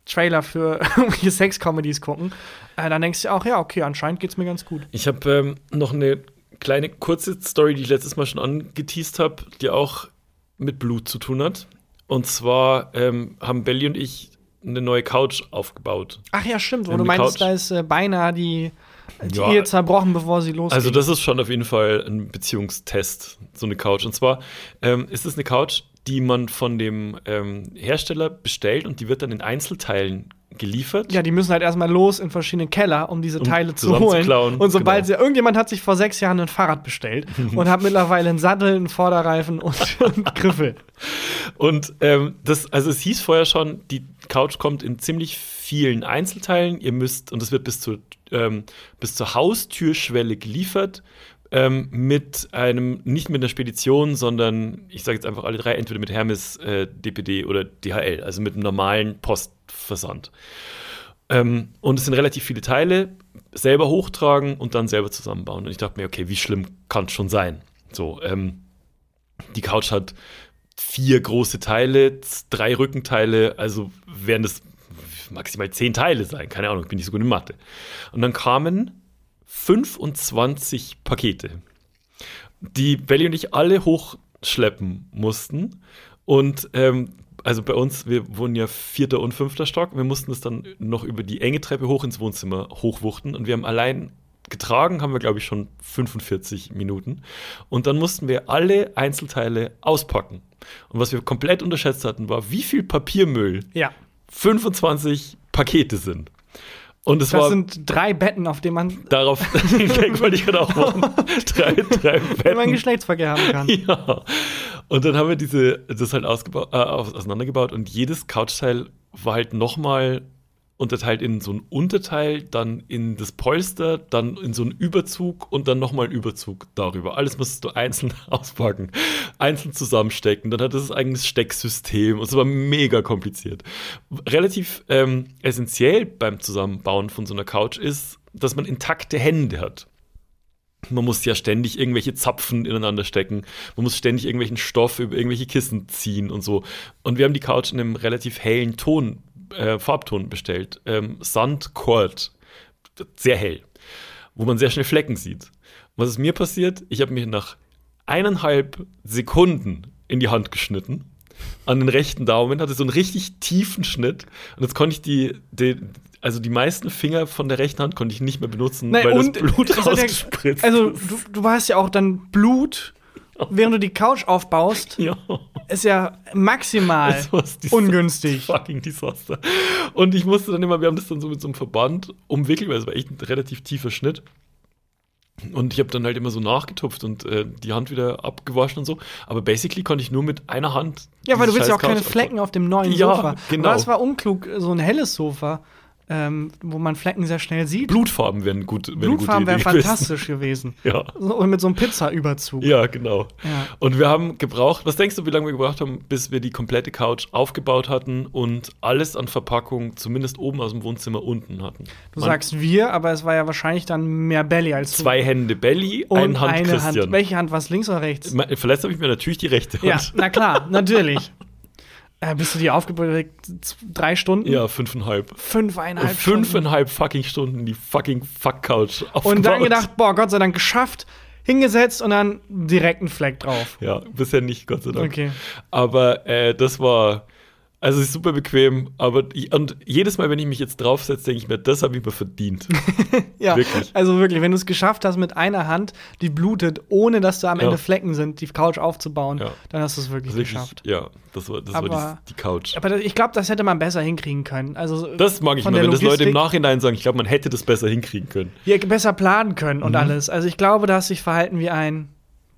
Trailer für irgendwelche Sex-Comedies gucken, äh, dann denkst du auch, ja, okay, anscheinend geht's mir ganz gut. Ich habe ähm, noch eine kleine kurze Story, die ich letztes Mal schon angeteased habe, die auch mit Blut zu tun hat. Und zwar ähm, haben Belly und ich eine neue Couch aufgebaut. Ach ja, stimmt, wo du meinst, Couch. da ist äh, beinahe die, die Ja. Ehe zerbrochen, bevor sie losgeht. Also das ist schon auf jeden Fall ein Beziehungstest, so eine Couch. Und zwar ähm, ist es eine Couch, die man von dem ähm, Hersteller bestellt und die wird dann in Einzelteilen geliefert. ja, die müssen halt erstmal los in verschiedene Keller, um diese Um Teile zu holen. Und sobald genau. sie, irgendjemand hat sich vor sechs Jahren ein Fahrrad bestellt und hat mittlerweile einen Sattel, einen Vorderreifen und, und Griffel. Und ähm, das, also es hieß vorher schon, die Couch kommt in ziemlich vielen Einzelteilen. Ihr müsst, und es wird bis zur, ähm, bis zur Haustürschwelle geliefert, ähm, mit einem, nicht mit einer Spedition, sondern ich sage jetzt einfach alle drei, entweder mit Hermes, äh, DPD oder DHL, also mit einem normalen Postversand. Ähm, und es sind relativ viele Teile, selber hochtragen und dann selber zusammenbauen. Und ich dachte mir, okay, wie schlimm kann es schon sein? So, ähm, die Couch hat vier große Teile, drei Rückenteile, also werden das maximal zehn Teile sein. Keine Ahnung, ich bin nicht so gut in Mathe. Und dann kamen 25 Pakete, die Belly und ich alle hochschleppen mussten. Und ähm, also bei uns, wir wohnen ja vierter und fünfter Stock, wir mussten es dann noch über die enge Treppe hoch ins Wohnzimmer hochwuchten. Und wir haben allein getragen, haben wir, glaube ich, schon 45 Minuten. Und dann mussten wir alle Einzelteile auspacken. Und was wir komplett unterschätzt hatten, war, wie viel Papiermüll Ja. 25 Pakete sind. Und es Das war sind drei Betten, auf denen man, darauf, wollte ich gerade auch machen. drei, drei wenn man Betten. Geschlechtsverkehr haben kann. Ja. Und dann haben wir diese, das halt ausgebaut, äh, aus- auseinandergebaut und jedes Couchteil war halt nochmal unterteilt in so ein Unterteil, dann in das Polster, dann in so einen Überzug und dann nochmal einen Überzug darüber. Alles musstest du einzeln auspacken, einzeln zusammenstecken. Dann hat es ein eigenes Stecksystem und es war mega kompliziert. Relativ ähm, essentiell beim Zusammenbauen von so einer Couch ist, dass man intakte Hände hat. Man muss ja ständig irgendwelche Zapfen ineinander stecken. Man muss ständig irgendwelchen Stoff über irgendwelche Kissen ziehen und so. Und wir haben die Couch in einem relativ hellen Ton, äh, Farbton bestellt. Ähm, Sandcord. Sehr hell. Wo man sehr schnell Flecken sieht. Was ist mir passiert? Ich habe mich nach eineinhalb Sekunden in die Hand geschnitten. An den rechten Daumen hatte so einen richtig tiefen Schnitt. Und jetzt konnte ich die, die also die meisten Finger von der rechten Hand konnte ich nicht mehr benutzen, Nein, weil das Blut rausgespritzt Also, ist. du, du hast ja auch dann Blut, während du die Couch aufbaust. Ja. Ist ja maximal ungünstig. Fucking Desaster. Und ich musste dann immer, wir haben das dann so mit so einem Verband umwickelt, weil es war echt ein relativ tiefer Schnitt. Und ich habe dann halt immer so nachgetupft und äh, die Hand wieder abgewaschen und so. Aber basically konnte ich nur mit einer Hand. Ja, weil du willst ja auch keine Flecken auf dem neuen Ja, Sofa. genau. Aber das war unklug, so ein helles Sofa, ähm, wo man Flecken sehr schnell sieht. Blutfarben wären gut. eine Blutfarben wären fantastisch gewesen. Ja. So, und mit so einem Pizza-Überzug. Ja, genau. Ja. Und wir haben gebraucht, was denkst du, wie lange wir gebraucht haben, bis wir die komplette Couch aufgebaut hatten und alles an Verpackung, zumindest oben aus dem Wohnzimmer unten hatten? Du Man- sagst wir, aber es war ja wahrscheinlich dann mehr Belly als du. zwei Hände Belly, und eine Hand eine Christian. Hand. Welche Hand? Was links oder rechts? Verletzt habe ich mir natürlich die rechte Ja, Hand. na klar, natürlich. Äh, bist du die aufgebaut? Drei Stunden? Ja, fünfeinhalb. Fünfeinhalb Stunden. Fünfeinhalb fucking Stunden die fucking Fuck-Couch aufgebaut. Und dann gedacht, boah, Gott sei Dank geschafft, hingesetzt und dann direkt einen Fleck drauf. Ja, bisher nicht, Gott sei Dank. Okay. Aber äh, das war, also es ist super bequem, aber und jedes Mal, wenn ich mich jetzt draufsetze, denke ich mir, das habe ich mir verdient. Ja, Wirklich. also wirklich, wenn du es geschafft hast, mit einer Hand, die blutet, ohne dass da am Ja. Ende Flecken sind, die Couch aufzubauen, Ja. dann hast du es wirklich Wirklich, geschafft. ja, das war, das Aber- war die, die Couch. Aber ich glaube, das hätte man besser hinkriegen können. Also Das mag ich der wenn das Leute im Logistik- Nachhinein sagen, ich glaube, man hätte das besser hinkriegen können. ja, besser planen können Mhm. und alles. Also ich glaube, da hast du dich verhalten wie ein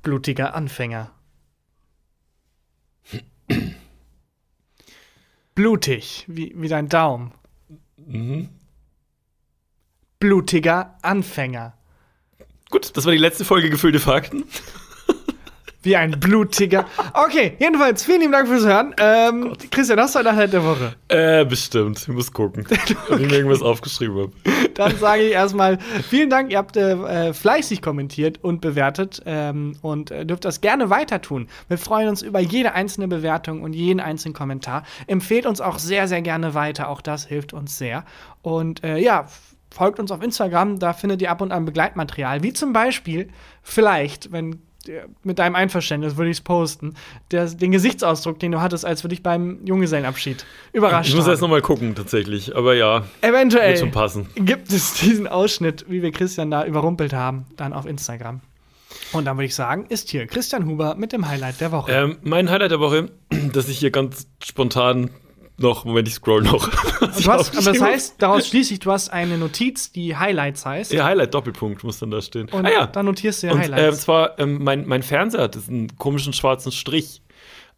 Blutiger Anfänger. Blutig, wie, wie dein Daumen. Blutiger Anfänger. Gut, das war die letzte Folge Gefüllte Fakten. Wie ein blutiger. Okay, jedenfalls, vielen lieben Dank fürs Hören. Ähm, Christian, hast du eine Highlight der Woche? Äh, bestimmt. Ich muss gucken, ob ich mir irgendwas aufgeschrieben habe. Dann sage ich erstmal vielen Dank. Ihr habt äh, fleißig kommentiert und bewertet ähm, und äh, dürft das gerne weiter tun. Wir freuen uns über jede einzelne Bewertung und jeden einzelnen Kommentar. Empfehlt uns auch sehr, sehr gerne weiter. Auch das hilft uns sehr. Und äh, ja, folgt uns auf Instagram. Da findet ihr ab und an Begleitmaterial. Wie zum Beispiel, vielleicht, wenn mit deinem Einverständnis würde ich es posten, der, den Gesichtsausdruck, den du hattest, als wir dich beim Junggesellenabschied überrascht Ich muss haben. erst noch mal gucken, tatsächlich. Aber ja, Eventuell schon passen. gibt es diesen Ausschnitt, wie wir Christian da überrumpelt haben, dann auf Instagram. Und dann würde ich sagen, ist hier Christian Huber mit dem Highlight der Woche. Ähm, mein Highlight der Woche, dass ich hier ganz spontan noch, Moment, ich scroll noch. Hast, aber das heißt, daraus schließe ich, du hast eine Notiz, die Highlights heißt. Ja, Highlight, Doppelpunkt muss dann da stehen. Und ah ja, dann notierst du ja Und äh, Highlights. zwar, ähm, mein, mein Fernseher hat diesen komischen schwarzen Strich,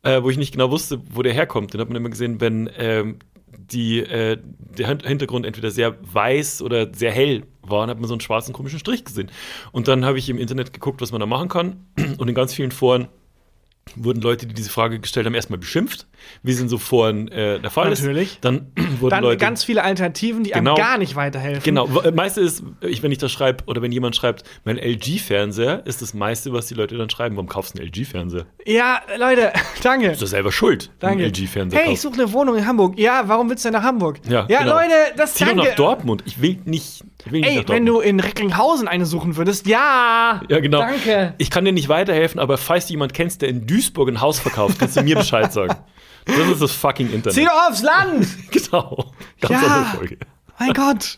äh, wo ich nicht genau wusste, wo der herkommt. Den hat man immer gesehen, wenn ähm, die, äh, der Hin- Hintergrund entweder sehr weiß oder sehr hell war, dann hat man so einen schwarzen komischen Strich gesehen. Und dann habe ich im Internet geguckt, was man da machen kann. Und in ganz vielen Foren wurden Leute, die diese Frage gestellt haben, erstmal beschimpft, wie es in so Foren äh, der Fall Natürlich. ist. Dann wurden dann Leute ganz viele Alternativen, die Genau. einem gar nicht weiterhelfen. Genau, w- meiste ist, ich, wenn ich das schreibe, oder wenn jemand schreibt, mein LG-Fernseher, ist das meiste, was die Leute dann schreiben, warum kaufst du einen LG-Fernseher? Ja, Leute, danke. Bist du selber schuld, Danke. einen LG-Fernseher Hey, ich kaufen. suche eine Wohnung in Hamburg. Ja, warum willst du denn nach Hamburg? Ja, ja genau. Leute, das Zieh doch danke. nach Dortmund. Ich will nicht, ich will nicht Ey, nach wenn du in Recklinghausen eine suchen würdest, ja. ja, genau. Danke. Ich kann dir nicht weiterhelfen, aber falls du jemanden kennst, der in Duisburg ein Haus verkauft, kannst du mir Bescheid sagen. Das ist das fucking Internet. Zieh doch aufs Land. Genau. Ganz Ja. andere Folge. Mein Gott.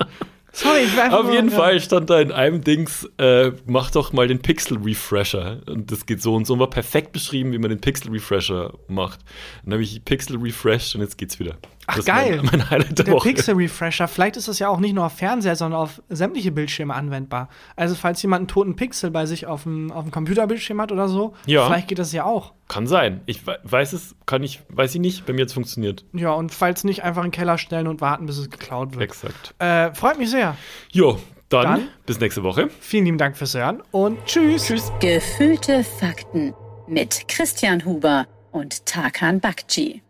Sorry, ich war Auf jeden. Fall stand da in einem Dings, äh, mach doch mal den Pixel Refresher. Und das geht so und so. Und war perfekt beschrieben, wie man den Pixel Refresher macht. Dann habe ich Pixel refreshed und jetzt geht's wieder. Ach, das geil. Mein, mein Highlight der, Der Woche. Pixel Refresher, vielleicht ist das ja auch nicht nur auf Fernseher, sondern auf sämtliche Bildschirme anwendbar. Also, falls jemand einen toten Pixel bei sich auf dem, auf dem Computerbildschirm hat oder so, Ja. vielleicht geht das ja auch. Kann sein. Ich we- weiß es, kann ich, weiß ich nicht. Bei mir hat es funktioniert. Ja, und falls nicht, einfach in den Keller stellen und warten, bis es geklaut wird. Exakt. Äh, freut mich sehr. Jo, dann, Dann? bis nächste Woche. Vielen lieben Dank fürs Hören und tschüss. Tschüss. Gefühlte Fakten mit Christian Huber und Tarkan Bakci.